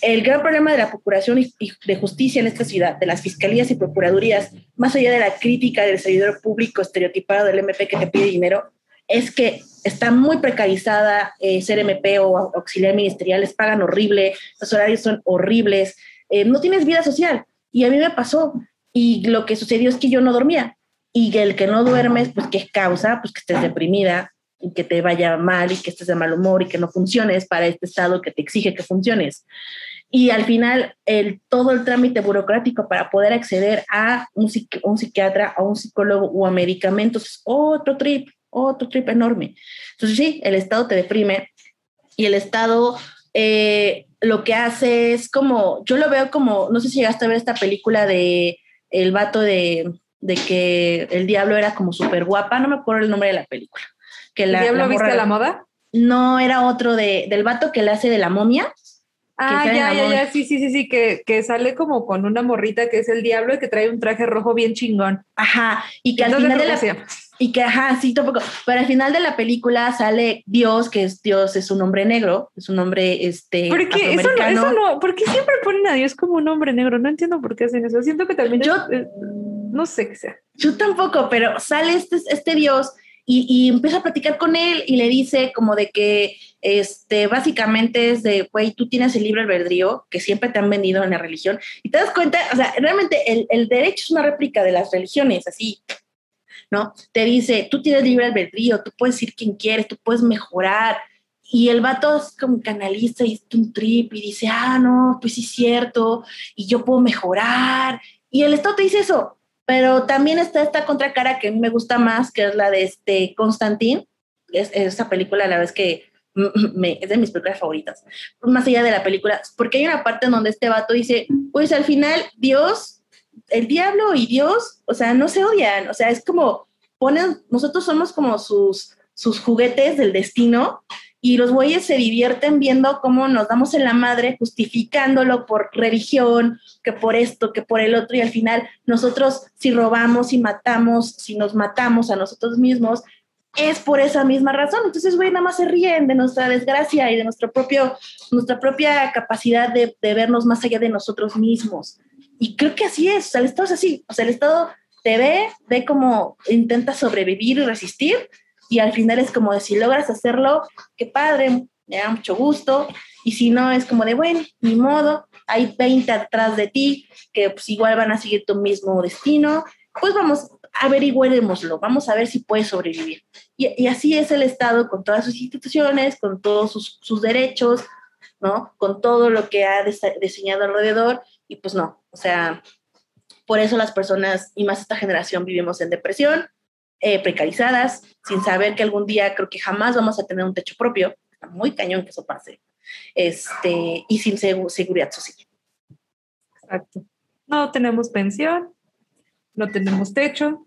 El gran problema de la procuración y de justicia en esta ciudad, de las fiscalías y procuradurías, más allá de la crítica del servidor público estereotipado del MP que te pide dinero, es que está muy precarizada eh, ser MP o auxiliar ministerial, les pagan horrible, los horarios son horribles, eh, no tienes vida social. Y a mí me pasó, y lo que sucedió es que yo no dormía. Y el que no duermes, pues, ¿qué causa? Pues que estés deprimida, y que te vaya mal y que estés de mal humor y que no funciones para este estado que te exige que funciones. Y al final, el, todo el trámite burocrático para poder acceder a un, un psiquiatra, a un psicólogo o a medicamentos es otro trip, otro trip enorme. Entonces, sí, el Estado te deprime y el Estado eh, lo que hace es como, yo lo veo como, no sé si llegaste a ver esta película de el vato de, de que el diablo era como súper guapa, no me acuerdo el nombre de la película que la, ¿El viste a la moda? No, era otro de, del vato que le hace de la momia. Ah, ya, ya, ya, sí, sí, sí, sí, que, que sale como con una morrita que es el diablo y que trae un traje rojo bien chingón. Ajá, y que al final de la... Y que, ajá, sí, tampoco. Pero al final de la película sale Dios, que es Dios, es un hombre negro, es un hombre, este, ¿Por qué? Eso no, eso no, ¿por qué siempre ponen a Dios como un hombre negro? No entiendo por qué hacen eso. Siento que también yo, no sé qué sea. Yo tampoco, pero sale este, este Dios y, empieza a platicar con él y le dice como de que este, básicamente es de, güey, tú tienes el libre albedrío que siempre te han vendido en la religión y te das cuenta, o sea, realmente el, el derecho es una réplica de las religiones, así, ¿no? Te dice, tú tienes libre albedrío, tú puedes ir quien quieres, tú puedes mejorar. Y el vato es como canalista y es un trip y dice, ah, no, pues sí es cierto, y yo puedo mejorar. Y el Estado te dice eso, pero también está esta contracara que a mí me gusta más, que es la de este Constantín. Es, esa película, la vez que [LAUGHS] me, es de mis películas favoritas. Más allá de la película, porque hay una parte en donde este vato dice, pues al final Dios, el diablo y Dios, o sea, no se odian. O sea, es como ponen, nosotros somos como sus, sus juguetes del destino y los güeyes se divierten viendo cómo nos damos en la madre, justificándolo por religión, que por esto, que por el otro, y al final nosotros si robamos y matamos, si nos matamos a nosotros mismos, es por esa misma razón. Entonces, güey, nada más se ríen de nuestra desgracia y de nuestro propio, nuestra propia capacidad de, de vernos más allá de nosotros mismos. Y creo que así es, o sea, el Estado es así, o sea, el Estado te ve, ve cómo intenta sobrevivir y resistir, y al final es como de si logras hacerlo, qué padre, me da mucho gusto, y si no es como de, bueno, ni modo, hay 20 atrás de ti que pues igual van a seguir tu mismo destino, pues vamos, averigüémoslo, vamos a ver si puedes sobrevivir. Y, y, así es el Estado con todas sus instituciones, con todos sus, sus derechos, ¿no? Con todo lo que ha diseñado alrededor, y pues no, o sea, por eso las personas, y más esta generación, vivimos en depresión, eh, precarizadas, sin saber que algún día creo que jamás vamos a tener un techo propio, está muy cañón que eso pase, este, y sin seguridad social. Exacto. No tenemos pensión, no tenemos techo,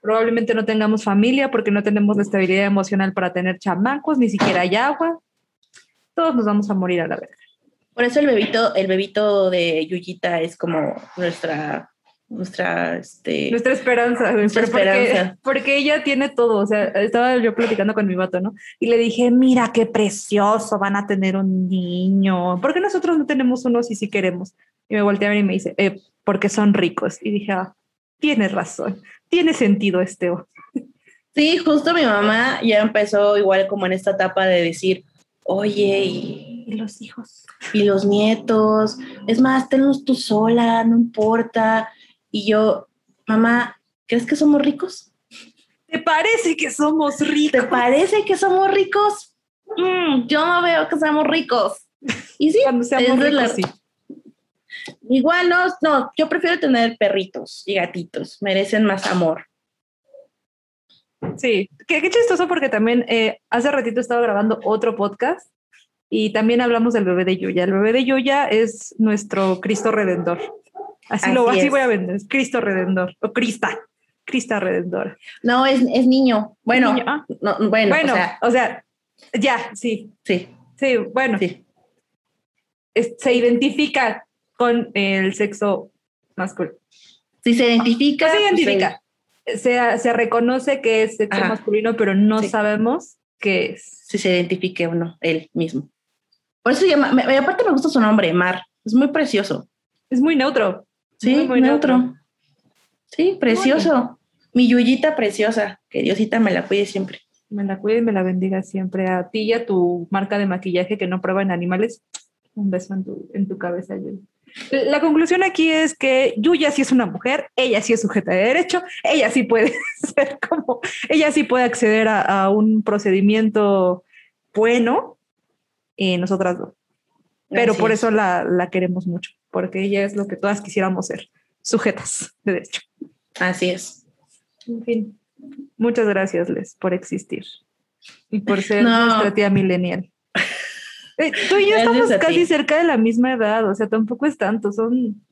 probablemente no tengamos familia porque no tenemos la estabilidad emocional para tener chamacos, ni siquiera hay agua. Todos nos vamos a morir a la vez. Por eso el bebito, el bebito de Yuyita es como nuestra nuestra, este, nuestra esperanza, nuestra esperanza. Porque, ella tiene todo, o sea, estaba yo platicando con mi vato, ¿no? Y le dije, mira qué precioso, van a tener un niño, porque nosotros no tenemos uno si sí queremos. Y me voltearon y me dice, eh, porque son ricos. Y dije, ah, tienes razón, tiene sentido este. Sí, justo mi mamá ya empezó igual como en esta etapa de decir, oye, y, ¿Y los hijos. Y los nietos. Es más, tenlos tú sola, no importa. Y yo, mamá, ¿crees que somos ricos? ¿Te parece que somos ricos? ¿Te parece que somos ricos? Mm, yo no veo que seamos ricos. Y sí, cuando seamos ricos, sí. Igual no, no, yo prefiero tener perritos y gatitos, merecen más amor. Sí, qué, qué chistoso porque también eh, hace ratito estaba grabando otro podcast y también hablamos del bebé de Yuya. El bebé de Yuya es nuestro Cristo Redentor. Así, lo así voy a vender. Cristo Redentor o Crista. Crista Redentor. No, es, es niño. Bueno, ah. bueno, o, sea, ya, sí. Sí. Sí, bueno. Sí. se identifica con el sexo masculino. Si se identifica. se pues, identifica. se, se, reconoce que es sexo masculino, pero no sabemos qué es. Si se identifique o no, él mismo. Por eso llama, aparte me gusta su nombre, Mar. Es muy precioso. Es muy neutro. Sí, muy, neutro. Sí, precioso. Mi Yuyita preciosa. Que Diosita me la cuide siempre. Me la cuide y me la bendiga siempre. A ti y a tu marca de maquillaje que no prueba en animales. Un beso en tu, en tu cabeza, Yuya. La conclusión aquí es que Yuya sí es una mujer, ella sí es sujeta de derecho, ella sí puede [LAUGHS] ser como, ella sí puede acceder a, un procedimiento bueno, y nosotras no. Pero por eso la, la queremos mucho porque ella es lo que todas quisiéramos ser, sujetas de derecho. Así es. En fin, muchas gracias, Les, por existir y por ser nuestra tía millennial. [LAUGHS] Eh, tú y yo estamos casi cerca de la misma edad, o sea, tampoco es tanto, son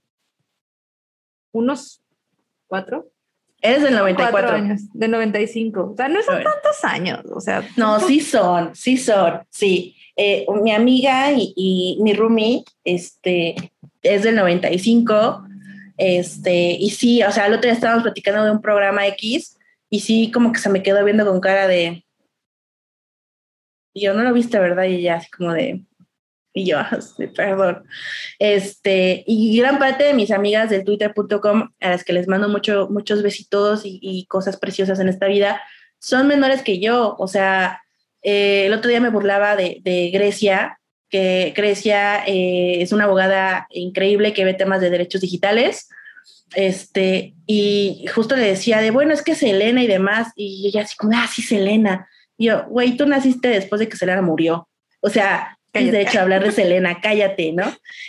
unos cuatro. Eres del 94. años, del 95. O sea, no son tantos años, o sea. No, sí son, sí son, sí. Eh, mi amiga y, y, mi roomie, este, es del 95. Este, y sí, o sea, el otro día estábamos platicando de un programa X y sí, como que se me quedó viendo con cara de. Yo no lo viste, ¿verdad? Y ya, así como de. [LAUGHS] Y yo, perdón. Este, y gran parte de mis amigas del twitter.com, a las que les mando mucho, muchos besitos y, cosas preciosas en esta vida, son menores que yo. O sea, eh, el otro día me burlaba de, de Grecia, que Grecia eh, es una abogada increíble que ve temas de derechos digitales. Este, y justo le decía de, bueno, es que Selena y demás, y ella así como, ah, sí, Selena. Y yo, güey, tú naciste después de que Selena murió. O sea, de hecho hablar de Selena, cállate, ¿no?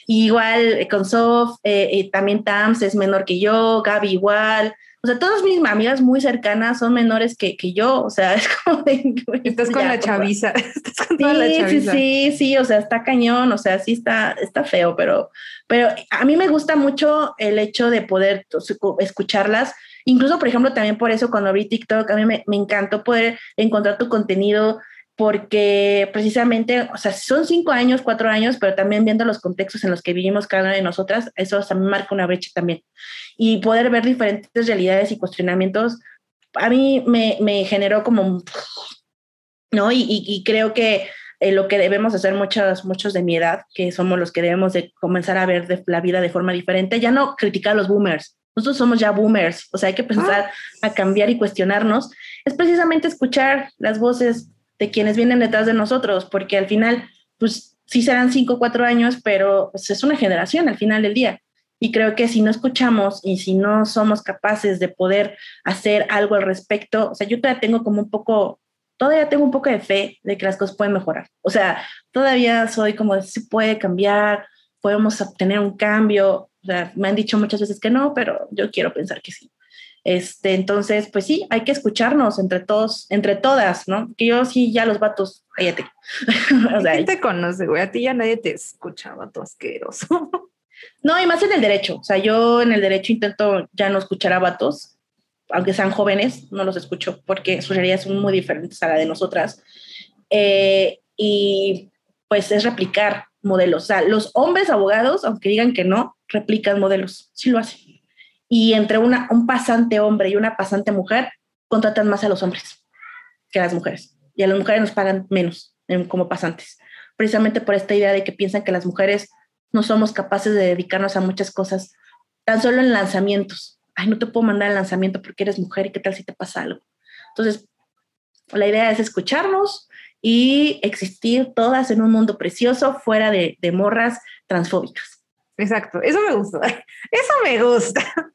igual con Sof, eh, eh, también Tams es menor que yo, Gaby igual, o sea, todas mis amigas muy cercanas son menores que, que yo, o sea, [LAUGHS] es como de... Estás con la chaviza, [LAUGHS] estás con toda la chaviza. Sí, sí, sí, o sea, está cañón, o sea, sí está, está feo, pero, pero a mí me gusta mucho el hecho de poder escucharlas, incluso, por ejemplo, también por eso cuando vi TikTok, a mí me, me encantó poder encontrar tu contenido, porque precisamente, o sea, son cinco años, cuatro años, pero también viendo los contextos en los que vivimos cada una de nosotras, eso también marca una brecha también. Y poder ver diferentes realidades y cuestionamientos, a mí me, me generó como, ¿no? Y, y, creo que eh, lo que debemos hacer muchos, muchos de mi edad, que somos los que debemos de comenzar a ver de la vida de forma diferente, ya no criticar a los boomers, nosotros somos ya boomers, o sea, hay que pensar ah. a cambiar y cuestionarnos, es precisamente escuchar las voces de quienes vienen detrás de nosotros, porque al final, pues sí serán cinco o cuatro años, pero pues, es una generación al final del día. Y creo que si no escuchamos y si no somos capaces de poder hacer algo al respecto, o sea, yo todavía tengo como un poco, todavía tengo un poco de fe de que las cosas pueden mejorar. O sea, todavía soy como, se puede cambiar, podemos obtener un cambio. O sea, me han dicho muchas veces que no, pero yo quiero pensar que sí. Este, entonces, pues sí, hay que escucharnos entre todos, entre todas, ¿no? Que yo sí, ya los vatos, cállate. [LAUGHS] o sea, ¿Quién te conoce, güey? A ti ya nadie te escucha, vato asqueroso. [LAUGHS] No, y más en el derecho. O sea, yo en el derecho intento ya no escuchar a vatos, aunque sean jóvenes, no los escucho porque sus realidades son muy diferentes a la de nosotras. Eh, y pues es replicar modelos. O sea, los hombres abogados, aunque digan que no, replican modelos, sí lo hacen. Y entre un pasante hombre y una pasante mujer, contratan más a los hombres que a las mujeres. Y a las mujeres nos pagan menos como pasantes. Precisamente por esta idea de que piensan que las mujeres no somos capaces de dedicarnos a muchas cosas, tan solo en lanzamientos. Ay, no te puedo mandar el lanzamiento porque eres mujer y qué tal si te pasa algo. Entonces, la idea es escucharnos y existir todas en un mundo precioso fuera de, de morras transfóbicas. Exacto, eso me gusta, [LAUGHS] eso me gusta.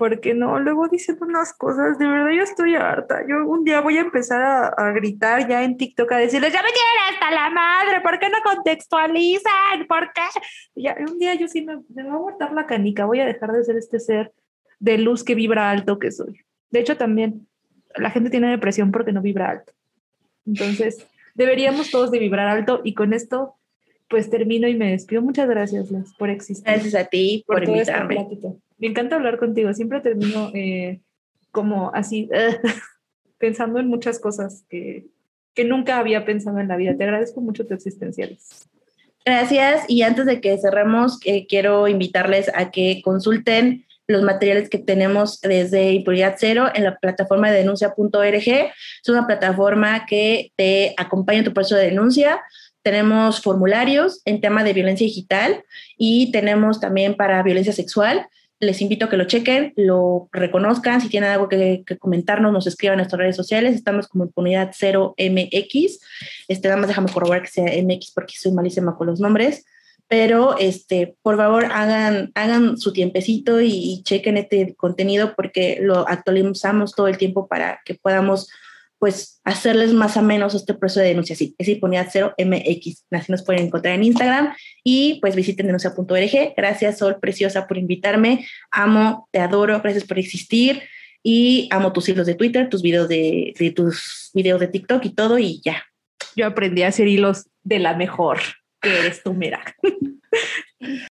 Porque no, luego dicen unas cosas, de verdad yo estoy harta. Yo un día voy a empezar a, gritar ya en TikTok a decirles, ya me tienen hasta la madre, ¿por qué no contextualizan? ¿Por qué? Ya, un día yo sí me, me va a guardar la canica, voy a dejar de ser este ser de luz que vibra alto que soy. De hecho, también la gente tiene depresión porque no vibra alto. Entonces, deberíamos todos de vibrar alto y con esto pues termino y me despido. Muchas gracias, Les, por existir. Gracias a ti por, invitarme. Me encanta hablar contigo. Siempre termino eh, como así, [LAUGHS] pensando en muchas cosas que, que nunca había pensado en la vida. Te agradezco mucho tu existencia. Gracias. Y antes de que cerremos, eh, quiero invitarles a que consulten los materiales que tenemos desde Impunidad Cero en la plataforma de denuncia.org. Es una plataforma que te acompaña en tu proceso de denuncia tenemos formularios en tema de violencia digital y tenemos también para violencia sexual. Les invito a que lo chequen, lo reconozcan. Si tienen algo que, comentarnos, nos escriban en nuestras redes sociales. Estamos como Impunidad 0MX. Este, nada más déjame corroborar que sea MX porque soy malísima con los nombres. Pero este, por favor, hagan, hagan su tiempecito y, y chequen este contenido porque lo actualizamos todo el tiempo para que podamos pues hacerles más o menos este proceso de denuncia. Sí, es Impunidad 0 MX. Así nos pueden encontrar en Instagram y pues visiten denuncia.org. Gracias, Sol Preciosa, por invitarme. Amo, te adoro, gracias por existir y amo tus hilos de Twitter, tus videos de, de tus videos de TikTok y todo y ya. Yo aprendí a hacer hilos de la mejor, que eres tú, mira. [LAUGHS]